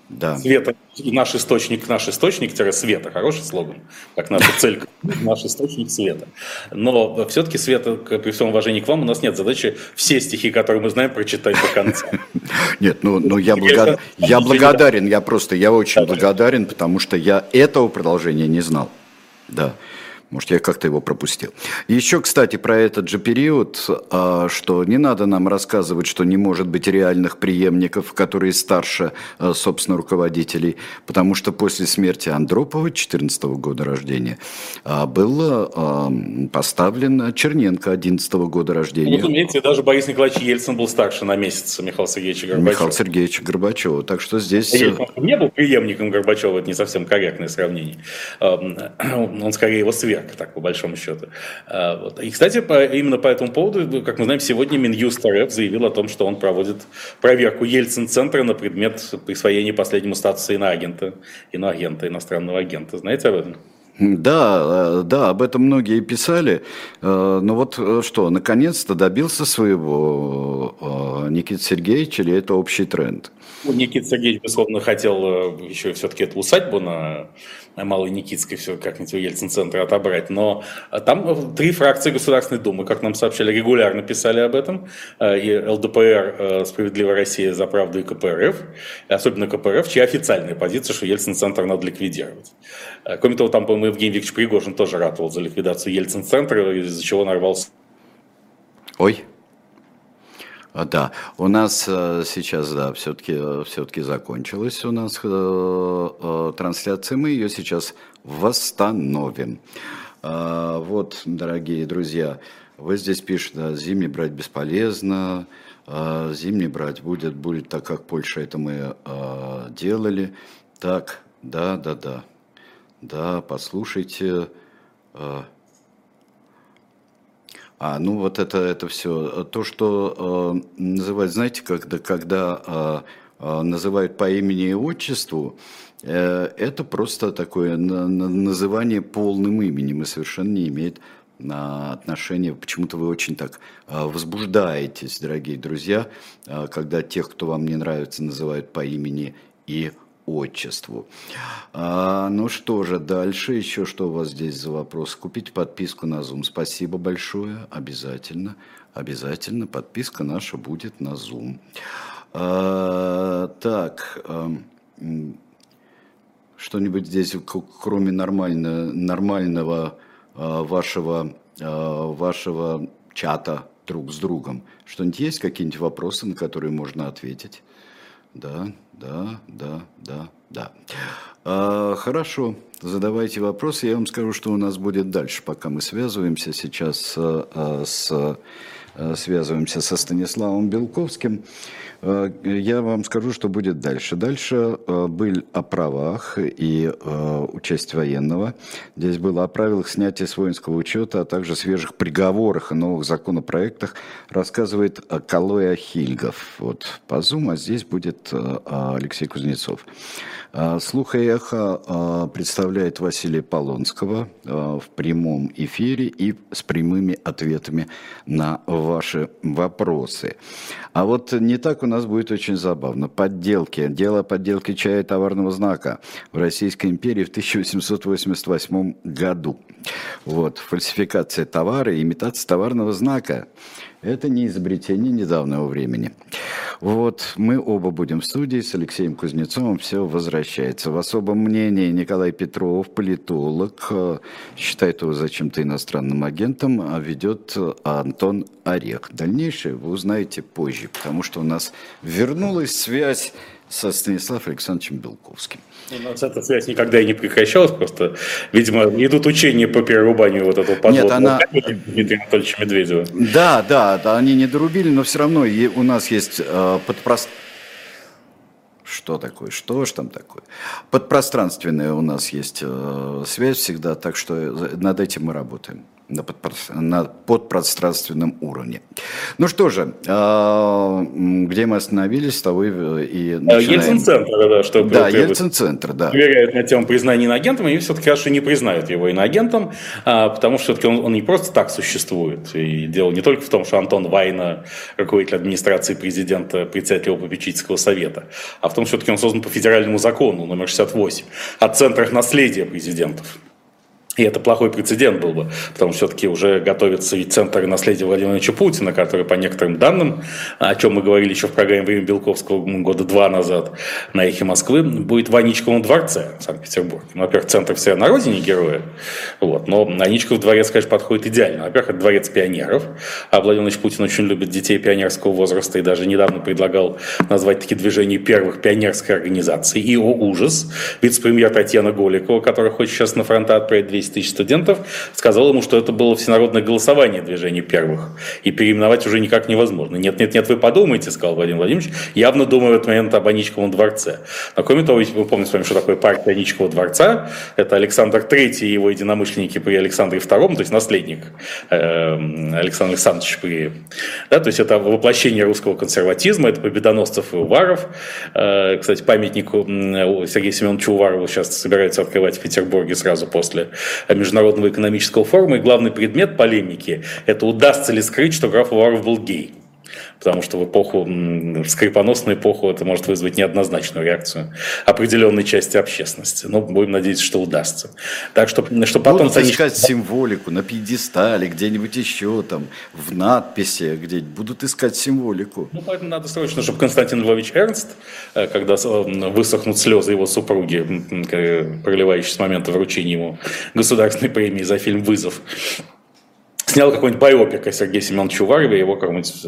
S1: Да.
S2: Света, наш источник, наш источник-света, хороший слоган, как наша цель, наш источник света. Но все-таки, Света, при всем уважении к вам, у нас нет задачи все стихи, которые мы знаем, прочитать до конца.
S1: Нет, ну, ну я, благо... я благодарен, я просто, я очень благодарен, потому что я этого продолжения не знал. Да. Может, я как-то его пропустил. Еще, кстати, про этот же период, а, что не надо нам рассказывать, что не может быть реальных преемников, которые старше, а, собственно, руководителей, потому что после смерти Андропова, 14 года рождения, а, был поставлен Черненко, 11 года рождения.
S2: Ну, разумеется, даже Борис Николаевич Ельцин был старше на месяц Михаила Сергеевича Горбачева.
S1: Михаила Сергеевича Горбачева. Так что здесь...
S2: Ельцин не был преемником Горбачева, это не совсем корректное сравнение. Он скорее его сверх ярко, так по большому счету. А, вот. И, кстати, по, именно по этому поводу, как мы знаем, сегодня Минюст РФ заявил о том, что он проводит проверку Ельцин-центра на предмет присвоения последнему статуса иноагента, иноагента, иностранного агента. Знаете об этом?
S1: Да, э, да, об этом многие писали. Э, но вот э, что, наконец-то добился своего Никита Сергеевич или это общий тренд?
S2: Ну, Никита Сергеевич, безусловно, хотел еще все-таки эту усадьбу на Малой Никитской все как-нибудь у Ельцин-центра отобрать. Но там три фракции Государственной Думы, как нам сообщали, регулярно писали об этом. И ЛДПР, Справедливая Россия за правду и КПРФ, особенно КПРФ, чья официальная позиция, что Ельцин-центр надо ликвидировать. Кроме того, там, по-моему, Евгений Викторович Пригожин тоже ратовал за ликвидацию Ельцин-центра, из-за чего нарвался.
S1: Ой, а, да, у нас э, сейчас, да, все-таки э, все-таки закончилась у нас э, трансляция, мы ее сейчас восстановим. А, вот, дорогие друзья, вы здесь пишете, да, зимний брать бесполезно, зимний брать будет, будет так, как Польша это мы делали. Так, да, да, да, да, послушайте, а, ну вот это, это все. То, что э, называют, знаете, когда, когда э, э, называют по имени и отчеству, э, это просто такое на, на, называние полным именем и совершенно не имеет на отношения. Почему-то вы очень так э, возбуждаетесь, дорогие друзья, э, когда тех, кто вам не нравится, называют по имени и. А, ну что же, дальше еще что у вас здесь за вопрос? Купить подписку на Zoom. Спасибо большое, обязательно, обязательно подписка наша будет на Zoom. А, так, а, что-нибудь здесь, кроме нормально, нормального а, вашего, а, вашего чата друг с другом, что-нибудь есть, какие-нибудь вопросы, на которые можно ответить? Да, да, да, да, да. А, хорошо, задавайте вопросы. Я вам скажу, что у нас будет дальше, пока мы связываемся сейчас а, с, а, связываемся со Станиславом Белковским. Я вам скажу, что будет дальше. Дальше был о правах и участии военного. Здесь было о правилах снятия с воинского учета, а также свежих приговорах и новых законопроектах. Рассказывает Калоя Хильгов. Вот по Zoom, а здесь будет Алексей Кузнецов. Слух и эхо представляет Василия Полонского в прямом эфире и с прямыми ответами на ваши вопросы. А вот не так у нас будет очень забавно. Подделки. Дело подделки чая товарного знака в Российской империи в 1888 году. Вот, фальсификация товара и имитация товарного знака. Это не изобретение недавнего времени. Вот, мы оба будем в студии с Алексеем Кузнецовым. Все возвращается. В особом мнении Николай Петров, политолог, э, считает его зачем-то иностранным агентом, а ведет э, Антон Орех. Дальнейшее вы узнаете позже, потому что у нас вернулась связь со Станиславом Александровичем Белковским.
S2: У нас эта связь никогда и не прекращалась, просто, видимо, идут учения по перерубанию вот этого подводного
S1: Нет, она...
S2: Дмитрия Анатольевича Медведева.
S1: Да, да, да, они не дорубили, но все равно у нас есть э, подпрост... Что такое? Что ж там такое? Подпространственная у нас есть э, связь всегда, так что над этим мы работаем на, подпро... на подпространственном уровне. Ну что же, а, где мы остановились, с того и, и
S2: начинаем. Ельцин-центр, да, что
S1: Да, Ельцин-центр, да.
S2: Проверяют на тему признания иноагентом, и все-таки хорошо не признают его иноагентом, а, потому что все-таки он, он не просто так существует. И дело не только в том, что Антон Вайна, руководитель администрации президента, председатель его попечительского совета, а в том, что все-таки он создан по федеральному закону номер 68 о центрах наследия президентов. И это плохой прецедент был бы, потому что все-таки уже готовится и Центр наследия Владимира Владимировича Путина, который, по некоторым данным, о чем мы говорили еще в программе «Время Белковского» года два назад на «Эхе Москвы», будет в Аничковом дворце в Санкт-Петербурге. Ну, во-первых, Центр все на родине героя, вот, но Аничков дворец, конечно, подходит идеально. Во-первых, это дворец пионеров, а Владимир Владимирович Путин очень любит детей пионерского возраста и даже недавно предлагал назвать такие движения первых пионерской организации. И, о ужас, вице-премьер Татьяна Голикова, которая хочет сейчас на фронта отправить 200 10 тысяч студентов, сказал ему, что это было всенародное голосование движения первых, и переименовать уже никак невозможно. Нет, нет, нет, вы подумайте, сказал Владимир Владимирович, явно думаю в этот момент об Аничковом дворце. Но кроме того, вы помните с вами, что такое партия Аничкового дворца, это Александр III и его единомышленники при Александре II, то есть наследник э, Александра Александровича при... Да, то есть это воплощение русского консерватизма, это Победоносцев и Уваров. Э, кстати, памятнику Сергею Семеновичу Уварову сейчас собираются открывать в Петербурге сразу после Международного экономического форума, и главный предмет полемики – это удастся ли скрыть, что граф Уваров был гей потому что в эпоху, в скрипоносную эпоху это может вызвать неоднозначную реакцию определенной части общественности. Но будем надеяться, что удастся. Так что, что
S1: потом... Будут искать символику на пьедестале, где-нибудь еще там, в надписи, где будут искать символику.
S2: Ну, поэтому надо срочно, чтобы Константин Львович Эрнст, э, когда э, высохнут слезы его супруги, проливающие с момента вручения ему государственной премии за фильм «Вызов», снял какой-нибудь байопик о Сергее Семеновиче Уварове, его каком-нибудь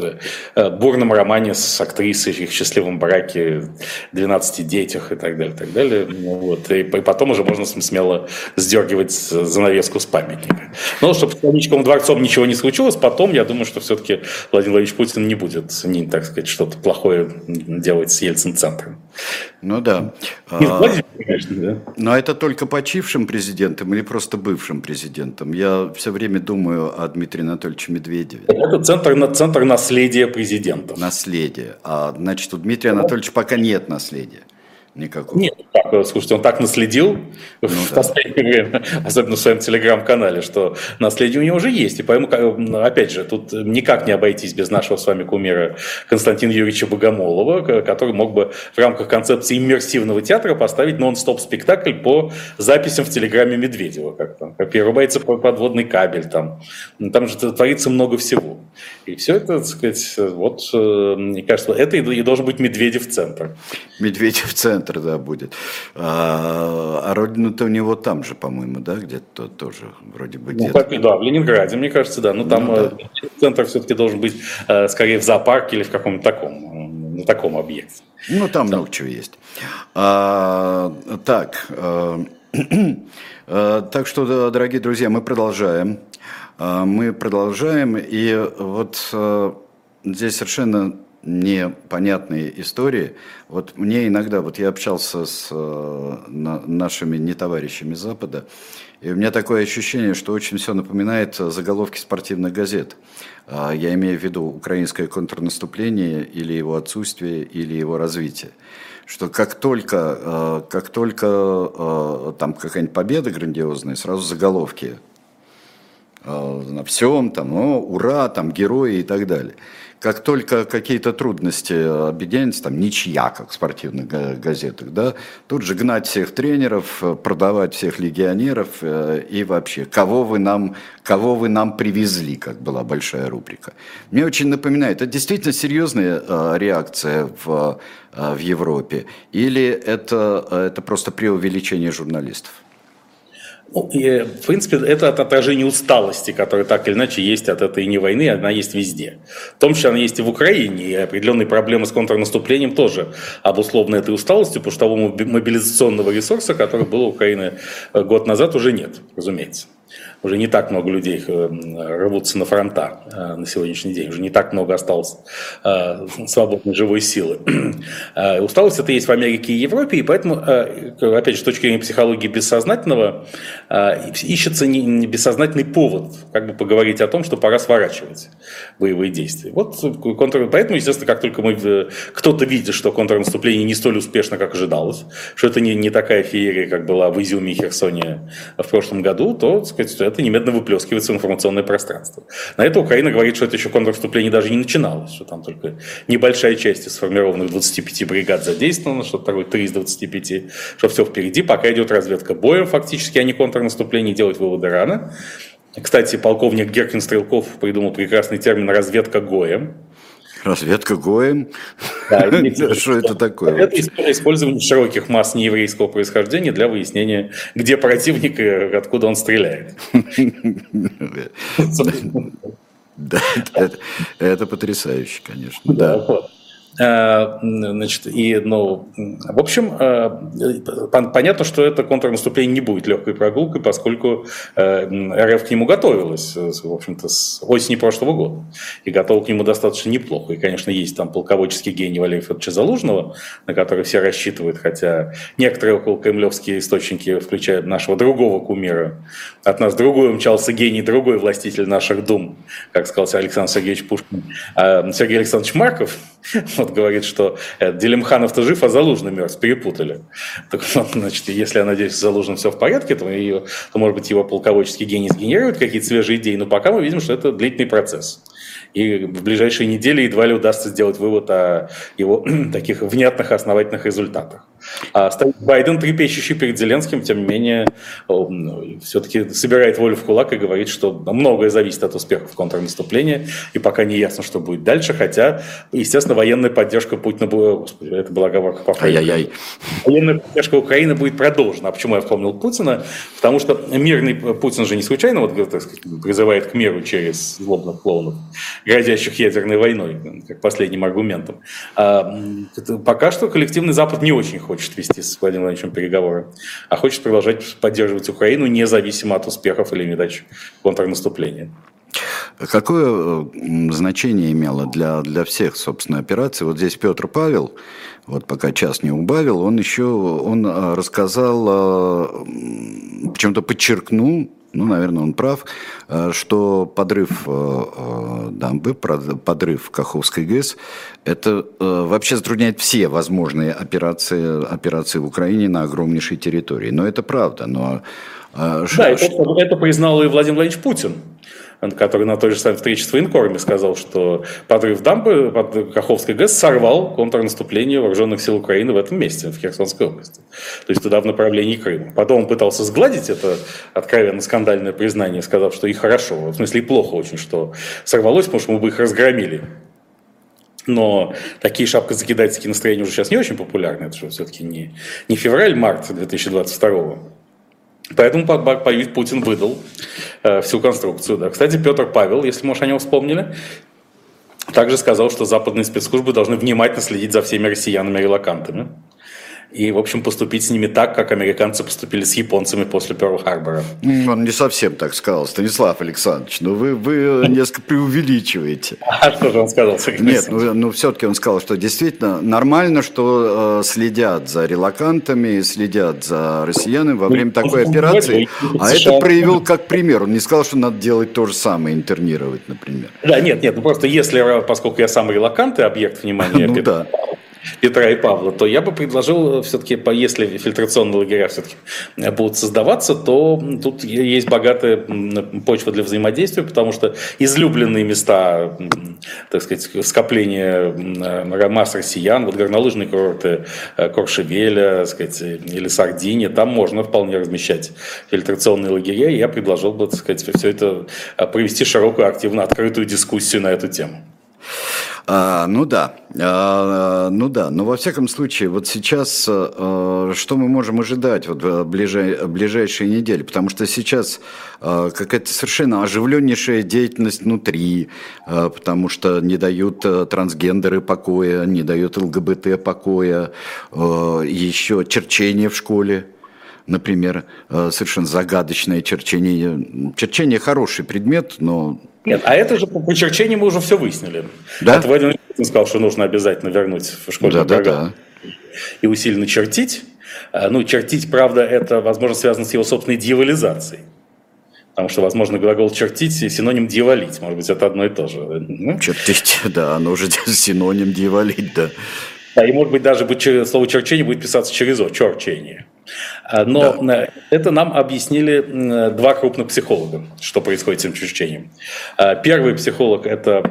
S2: э, бурном романе с актрисой, их счастливом браке, 12 детях и так далее, так далее. Ну, вот. И, и потом уже можно смело сдергивать занавеску с памятника. Но чтобы с Паническим дворцом ничего не случилось, потом я думаю, что все-таки Владимир Владимирович Путин не будет, не, так сказать, что-то плохое делать с Ельцин-центром.
S1: Ну да. Не а, конечно, да. Но это только почившим президентом или просто бывшим президентом? Я все время думаю о Дмитрия Анатольевича Медведеве.
S2: Это центр, центр наследия президента.
S1: Наследие. А значит, у Дмитрия Анатольевича пока нет наследия никакого.
S2: Нет, так, слушайте, он так наследил ну, в да. последнее время, особенно в своем телеграм-канале, что наследие у него уже есть. И поэтому, опять же, тут никак не обойтись без нашего с вами кумира Константина Юрьевича Богомолова, который мог бы в рамках концепции иммерсивного театра поставить нон-стоп спектакль по записям в телеграме Медведева, как там, перерубается подводный кабель, там, там же творится много всего. И все это, так сказать, вот, э, мне кажется, это и должен быть Медведев-центр.
S1: Медведев-центр, да, будет. А, а родина-то у него там же, по-моему, да, где-то тоже вроде бы
S2: где-то. Ну, да, в Ленинграде, мне кажется, да. Но ну, там ну, да. Э, центр все-таки должен быть э, скорее в зоопарке или в каком-то таком, на таком объекте.
S1: Ну, там да. много чего есть. А, так, а, так что, дорогие друзья, мы продолжаем. Мы продолжаем, и вот здесь совершенно непонятные истории. Вот мне иногда, вот я общался с э, нашими нетоварищами Запада, и у меня такое ощущение, что очень все напоминает заголовки спортивных газет. А, я имею в виду украинское контрнаступление или его отсутствие, или его развитие. Что как только, э, как только э, там какая-нибудь победа грандиозная, сразу заголовки на всем, там, о, ура, там, герои и так далее. Как только какие-то трудности объединяются, там ничья, как в спортивных газетах, да, тут же гнать всех тренеров, продавать всех легионеров э, и вообще, кого вы нам, кого вы нам привезли, как была большая рубрика. Мне очень напоминает, это действительно серьезная э, реакция в, э, в Европе, или это, это просто преувеличение журналистов?
S2: В принципе, это от отражения усталости, которая так или иначе есть от этой не войны, она есть везде. В том числе она есть и в Украине, и определенные проблемы с контрнаступлением тоже обусловлены этой усталостью, потому что того мобилизационного ресурса, который был у Украины э, год назад, уже нет, разумеется уже не так много людей э, рвутся на фронта э, на сегодняшний день, уже не так много осталось э, свободной живой силы. Усталость это есть в Америке и Европе, и поэтому, опять же, с точки зрения психологии бессознательного, ищется не бессознательный повод, как бы поговорить о том, что пора сворачивать боевые действия. Вот контр... Поэтому, естественно, как только мы кто-то видит, что контрнаступление не столь успешно, как ожидалось, что это не, не такая феерия, как была в Изюме и Херсоне в прошлом году, то, так сказать, это немедленно выплескивается в информационное пространство. На это Украина говорит, что это еще контрнаступление даже не начиналось, что там только небольшая часть из сформированных 25 бригад задействована, что такое 3 из 25, что все впереди, пока идет разведка боем фактически, а не контрнаступление, делать выводы рано. Кстати, полковник Геркин Стрелков придумал прекрасный термин «разведка гоем»,
S1: Разведка Гоем? Да,
S2: что это такое? Это использование широких масс нееврейского происхождения для выяснения, где противник и откуда он стреляет.
S1: Да, это потрясающе, конечно. Да.
S2: Э, значит, и, ну, в общем, э, понятно, что это контрнаступление не будет легкой прогулкой, поскольку э, РФ к нему готовилась, в общем-то, с осени прошлого года. И готова к нему достаточно неплохо. И, конечно, есть там полководческий гений Валерия Федоровича Залужного, на который все рассчитывают, хотя некоторые около кремлевские источники, включая нашего другого кумира, от нас другой умчался гений, другой властитель наших дум, как сказал Александр Сергеевич Пушкин, а Сергей Александрович Марков, вот говорит, что э, Делимханов-то жив, а Залужный мертв, перепутали. Так вот, значит, если я надеюсь, с Залужным все в порядке, то, ее, то может быть, его полководческий гений сгенерирует какие-то свежие идеи, но пока мы видим, что это длительный процесс. И в ближайшие недели едва ли удастся сделать вывод о его таких внятных основательных результатах. А стоит Байден, трепещущий перед Зеленским, тем не менее, все-таки собирает волю в кулак и говорит, что многое зависит от успехов контрнаступления, и пока не ясно, что будет дальше, хотя, естественно, военная поддержка Путина была, господи, это была оговорка по Ай-яй-яй. Военная поддержка Украины будет продолжена. А почему я вспомнил Путина? Потому что мирный Путин же не случайно вот, так сказать, призывает к миру через злобных клоунов, грозящих ядерной войной, как последним аргументом. А, пока что коллективный Запад не очень хочет вести с Владимиром Владимировичем переговоры, а хочет продолжать поддерживать Украину независимо от успехов или неудач контрнаступления.
S1: Какое значение имело для, для всех, собственно, операций? Вот здесь Петр Павел, вот пока час не убавил, он еще он а, рассказал, почему-то подчеркнул ну, наверное, он прав, э, что подрыв э, э, дамбы, подрыв Каховской ГЭС, это вообще затрудняет все возможные операции, операции в Украине на огромнейшей территории. Но это правда. Но,
S2: да, это, это признал и Владимир Владимирович Путин который на той же самой встрече с военкорами сказал, что подрыв дамбы под Каховской ГЭС сорвал контрнаступление вооруженных сил Украины в этом месте, в Херсонской области. То есть туда в направлении Крыма. Потом он пытался сгладить это откровенно скандальное признание, сказав, что и хорошо, в смысле и плохо очень, что сорвалось, потому что мы бы их разгромили. Но такие шапкозакидательские настроения уже сейчас не очень популярны. Это же все-таки не, не февраль-март 2022 Поэтому Путин выдал э, всю конструкцию. Да. Кстати, Петр Павел, если, может, о нем вспомнили, также сказал, что западные спецслужбы должны внимательно следить за всеми россиянами-релакантами и, в общем, поступить с ними так, как американцы поступили с японцами после Перл-Харбора.
S1: Он не совсем так сказал, Станислав Александрович, но вы, вы несколько преувеличиваете.
S2: А что же он сказал,
S1: Сергей Нет, ну, ну все-таки он сказал, что действительно нормально, что э, следят за релакантами, следят за россиянами во время ну, такой операции, а это проявил как пример. Он не сказал, что надо делать то же самое, интернировать, например.
S2: Да, нет, нет, ну просто если, поскольку я сам релакант и объект внимания, ну, да Петра и Павла, то я бы предложил все-таки, если фильтрационные лагеря все-таки будут создаваться, то тут есть богатая почва для взаимодействия, потому что излюбленные места, так сказать, скопления масс россиян, вот горнолыжные курорты э, Коршевеля, так сказать, или Сардиния, там можно вполне размещать фильтрационные лагеря, и я предложил бы, так сказать, все это э, провести широкую, активно открытую дискуссию на эту тему.
S1: А, ну да, а, ну да, но во всяком случае, вот сейчас а, что мы можем ожидать вот в ближай, ближайшие недели, потому что сейчас а, какая-то совершенно оживленнейшая деятельность внутри, а, потому что не дают трансгендеры покоя, не дают ЛГБТ покоя, а, еще черчение в школе например, совершенно загадочное черчение. Черчение хороший предмет, но
S2: нет, а это же по черчению мы уже все выяснили.
S1: Да?
S2: Это Владимир Путин сказал, что нужно обязательно вернуть в школьную да, программу. Да, да. И усиленно чертить. А, ну, чертить, правда, это, возможно, связано с его собственной дьяволизацией. Потому что, возможно, глагол «чертить» синоним «дьяволить». Может быть, это одно и то же.
S1: Ну? Чертить, да, оно уже синоним «дьяволить», да.
S2: Да, и, может быть, даже слово «черчение» будет писаться через «о», «черчение». А, но да. это нам объяснили два крупных психолога, что происходит с этим черчением. А, первый психолог – это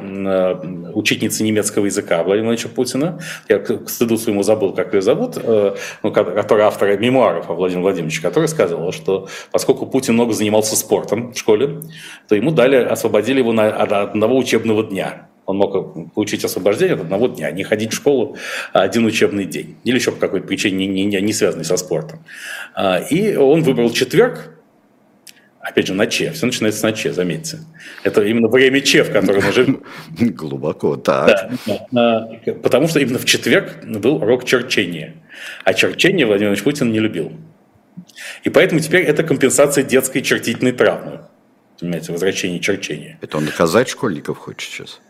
S2: учительница немецкого языка Владимира Владимировича Путина. Я к стыду своему забыл, как ее зовут, э, ну, которая автор мемуаров о Владимире Владимировиче, которая сказала, что поскольку Путин много занимался спортом в школе, то ему дали, освободили его на одного учебного дня он мог получить освобождение от одного дня, не ходить в школу один учебный день. Или еще по какой-то причине, не, не, не связанной со спортом. А, и он выбрал четверг, опять же, на Че. Все начинается на Че, заметьте. Это именно время Че, в котором мы живем.
S1: Глубоко, так. Да,
S2: да, потому что именно в четверг был урок черчения. А черчение Владимир Владимирович Путин не любил. И поэтому теперь это компенсация детской чертительной травмы. Понимаете, возвращение черчения.
S1: Это он наказать школьников хочет сейчас?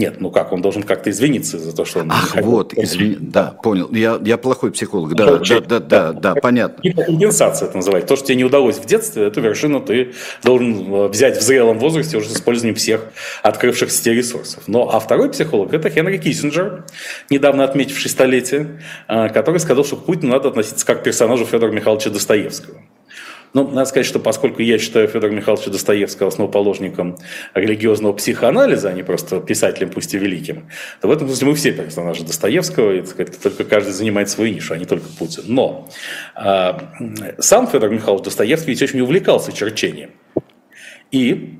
S2: Нет, ну как, он должен как-то извиниться за то, что он...
S1: Ах, вот, извини, да, понял. Я, я плохой психолог, да, да, да, да, да, понятно.
S2: Гиперкомпенсация это называется. То, что тебе не удалось в детстве, эту вершину ты должен э, взять в зрелом возрасте уже с использованием всех открывшихся тебе ресурсов. Но, а второй психолог – это Хенри Киссинджер, недавно отметивший столетие, э, который сказал, что к Путину надо относиться как к персонажу Федора Михайловича Достоевского. Ну, надо сказать, что поскольку я считаю Федора Михайловича Достоевского основоположником религиозного психоанализа, а не просто писателем, пусть и великим, то в этом смысле мы все персонажи Достоевского, и, сказать, только каждый занимает свою нишу, а не только Путин. Но э, сам Федор Михайлович Достоевский ведь очень увлекался черчением. И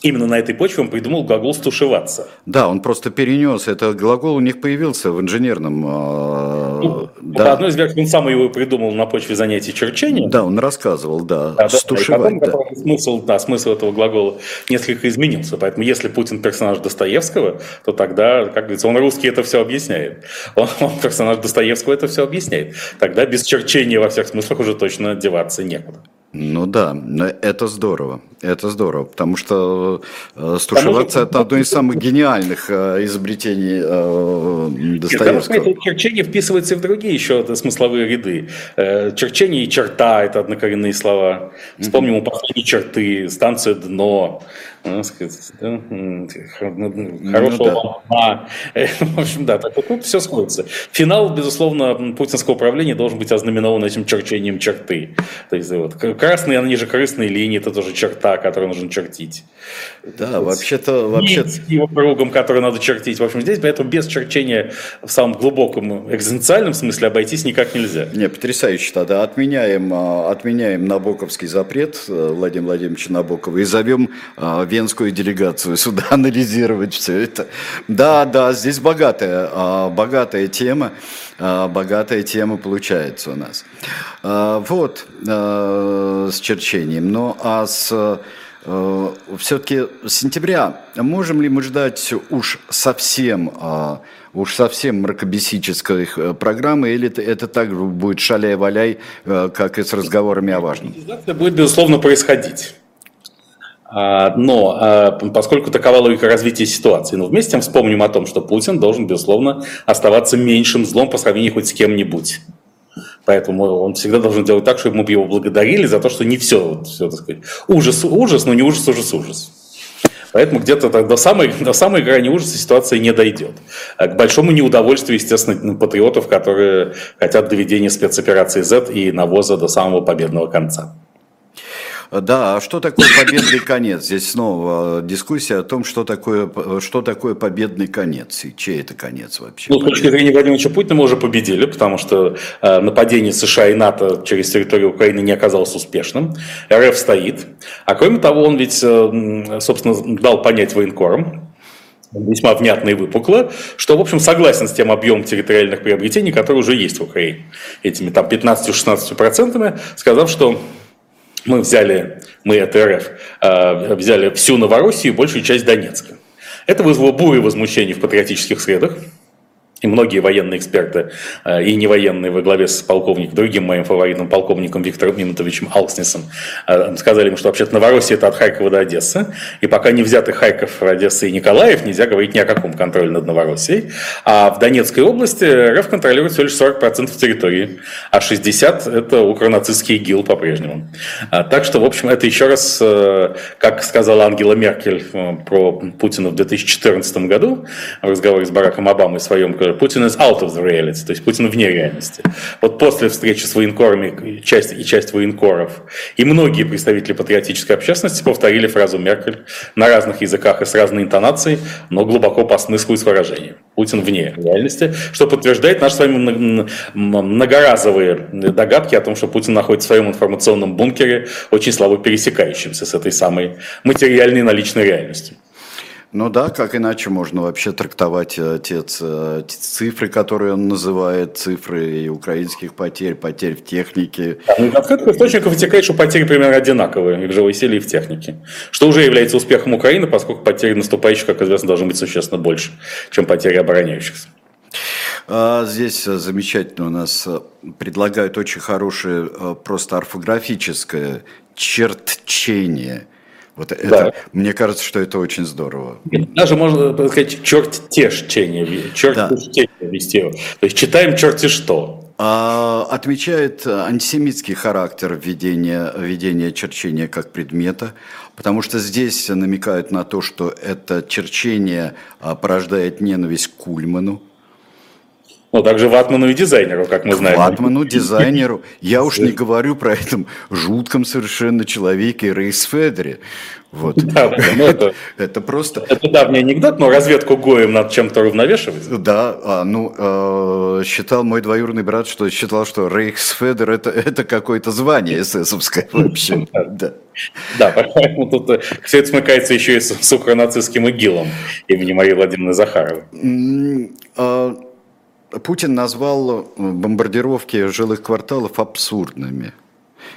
S2: Именно на этой почве он придумал глагол «стушеваться».
S1: Да, он просто перенес. Это глагол у них появился в инженерном...
S2: Э, ну, да. По одной из версий, он сам его придумал на почве занятий черчением.
S1: Да, он рассказывал, да, да
S2: «стушевать». Да, и потом, да. Смысл, да, смысл этого глагола несколько изменился. Поэтому если Путин персонаж Достоевского, то тогда, как говорится, он русский это все объясняет. Он, он персонаж Достоевского это все объясняет. Тогда без черчения во всех смыслах уже точно деваться некуда.
S1: Ну да, это здорово, это здорово, потому что э, стушеваться это одно из самых гениальных э, изобретений э, Достоевского.
S2: Нет, черчение вписывается в другие еще смысловые ряды. Э, черчение и черта – это однокоренные слова. Вспомним у последней черты, станция «дно», хорошего ну, да. В общем, да, так вот тут все сходится. Финал, безусловно, путинского управления должен быть ознаменован этим черчением черты. То есть вот, красные, они же красные линии, это тоже черта, которую нужно чертить.
S1: Да, вообще-то... Вообще
S2: его кругом, который надо чертить. В общем, здесь поэтому без черчения в самом глубоком экзистенциальном смысле обойтись никак нельзя.
S1: Не, потрясающе тогда. Отменяем, а, отменяем Набоковский запрет э, Владимира Владимировича Набокова и зовем а, венскую делегацию сюда анализировать все это. Да, да, здесь богатая, а, богатая тема, богатая тема получается у нас. Вот, с черчением. Ну, а с Э, все-таки с сентября можем ли мы ждать уж совсем, а, уж совсем мракобесической э, программы, или это так будет шаляй-валяй, э, как и с разговорами о важном?
S2: Это будет, безусловно, происходить. А, но а, поскольку такова логика развития ситуации, но вместе с тем вспомним о том, что Путин должен, безусловно, оставаться меньшим злом по сравнению хоть с кем-нибудь. Поэтому он всегда должен делать так, чтобы мы его благодарили за то, что не все, вот, все так сказать, ужас, ужас, но не ужас, ужас, ужас. Поэтому где-то до самой, до самой грани ужаса ситуация не дойдет. А к большому неудовольствию, естественно, патриотов, которые хотят доведения спецоперации Z и навоза до самого победного конца.
S1: Да, а что такое победный конец? Здесь снова дискуссия о том, что такое, что такое победный конец и чей это конец вообще.
S2: Ну, с точки зрения Владимира Путина мы уже победили, потому что э, нападение США и НАТО через территорию Украины не оказалось успешным. РФ стоит. А кроме того, он ведь, э, собственно, дал понять военкорам, весьма внятно и выпукло, что, в общем, согласен с тем объемом территориальных приобретений, которые уже есть в Украине, этими там 15-16 процентами, сказав, что мы взяли, мы это РФ, а, взяли всю Новороссию и большую часть Донецка. Это вызвало бурю возмущений в патриотических средах. И многие военные эксперты э, и не военные во главе с полковником, другим моим фаворитом, полковником Виктором Минутовичем Алкснесом, э, сказали ему, что вообще-то Новороссия это от Харькова до Одессы. И пока не взяты Харьков, Одесса и Николаев, нельзя говорить ни о каком контроле над Новороссией. А в Донецкой области РФ контролирует всего лишь 40% территории, а 60% это укронацистский ИГИЛ по-прежнему. А, так что, в общем, это еще раз, э, как сказала Ангела Меркель про Путина в 2014 году в разговоре с Бараком Обамой в своем Путин is out of the reality, то есть Путин вне реальности. Вот после встречи с военкорами, часть и часть военкоров, и многие представители патриотической общественности повторили фразу Меркель на разных языках и с разной интонацией, но глубоко по смыслу и с выражением. Путин вне реальности, что подтверждает наши с вами многоразовые догадки о том, что Путин находится в своем информационном бункере, очень слабо пересекающимся с этой самой материальной наличной реальностью.
S1: Ну да, как иначе можно вообще трактовать э, те, те цифры, которые он называет, цифры и украинских потерь, потерь в технике.
S2: Да, ну, открытых источников вытекает, что потери примерно одинаковые и в живой силе, и в технике. Что уже является успехом Украины, поскольку потери наступающих, как известно, должны быть существенно больше, чем потери обороняющихся.
S1: А здесь э, замечательно у нас э, предлагают очень хорошее просто орфографическое чертчение – вот это, да. мне кажется, что это очень здорово.
S2: Даже можно сказать, черт те чтение, черт да. чтение вести. То есть читаем черти что.
S1: А, отмечает антисемитский характер введения, введения черчения как предмета, потому что здесь намекают на то, что это черчение а, порождает ненависть к Кульману,
S2: ну, также ватману и дизайнеру, как мы знаем.
S1: Ватману, дизайнеру. Я уж не говорю про этом жутком совершенно человеке Рейс Федере. Вот. Да, ну это, это просто...
S2: Это давний анекдот, но разведку Гоем надо чем-то равновешивать.
S1: Да, а, ну, э, считал мой двоюродный брат, что считал, что Рейхсфедер это, это какое-то звание эсэсовское вообще.
S2: Да. Да, поэтому тут э, все это смыкается еще и с, с укронацистским ИГИЛом имени Марии Владимировны Захаровой.
S1: Путин назвал э, бомбардировки жилых кварталов абсурдными.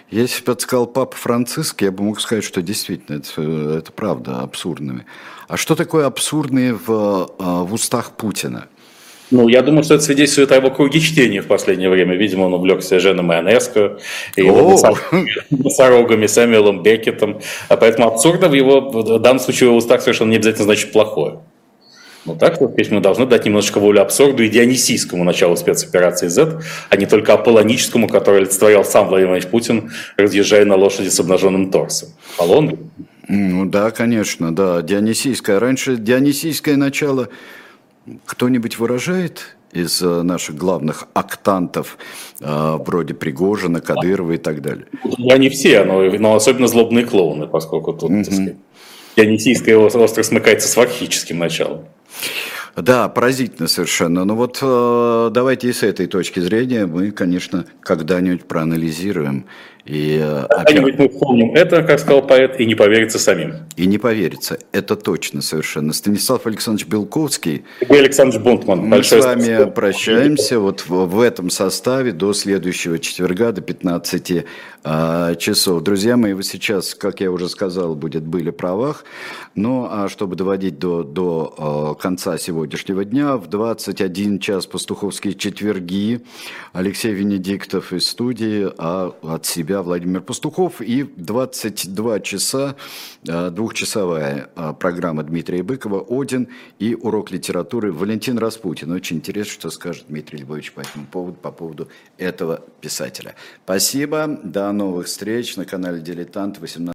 S1: Если бы это сказал Папа Франциск, я бы мог сказать, что действительно это, э, это правда абсурдными. А что такое абсурдные в, э, в устах Путина?
S2: Ну, я думаю, что это свидетельствует о его круге чтения в последнее время. Видимо, он увлекся Женой Майонеско, и носорогами, Сэмюэлом Беккетом. А поэтому абсурдно в его, в данном случае, в его устах совершенно не обязательно значит плохое. Ну так вот, мы должны дать немножечко волю абсурду и дионисийскому началу спецоперации Z, а не только аполлоническому, который олицетворял сам Владимир Владимирович Путин, разъезжая на лошади с обнаженным торсом. Аполлон?
S1: Ну да, конечно, да. Дионисийское. Раньше дионисийское начало кто-нибудь выражает из э, наших главных актантов, э, вроде Пригожина, Кадырова и так далее?
S2: Я не все, но, но особенно злобные клоуны, поскольку тут, mm-hmm. так сказать, Дионисийское остро смыкается с фархическим началом.
S1: Да, поразительно совершенно. Но вот э, давайте и с этой точки зрения мы, конечно, когда-нибудь проанализируем и,
S2: э, опять... мы вспомним это, как сказал поэт, и не поверится самим.
S1: И не поверится, это точно совершенно. Станислав Александрович Белковский.
S2: И Александр Бунтман.
S1: Мы с вами спасибо. прощаемся вот в, в этом составе до следующего четверга, до 15 а, часов. Друзья мои, вы сейчас, как я уже сказал, будет были правах. Ну, а чтобы доводить до, до а, конца сегодняшнего дня, в 21 час пастуховские четверги Алексей Венедиктов из студии, а от себя себя Владимир Пастухов. И 22 часа, э, двухчасовая э, программа Дмитрия Быкова «Один» и урок литературы Валентин Распутин. Очень интересно, что скажет Дмитрий Львович по этому поводу, по поводу этого писателя. Спасибо, до новых встреч на канале «Дилетант» 18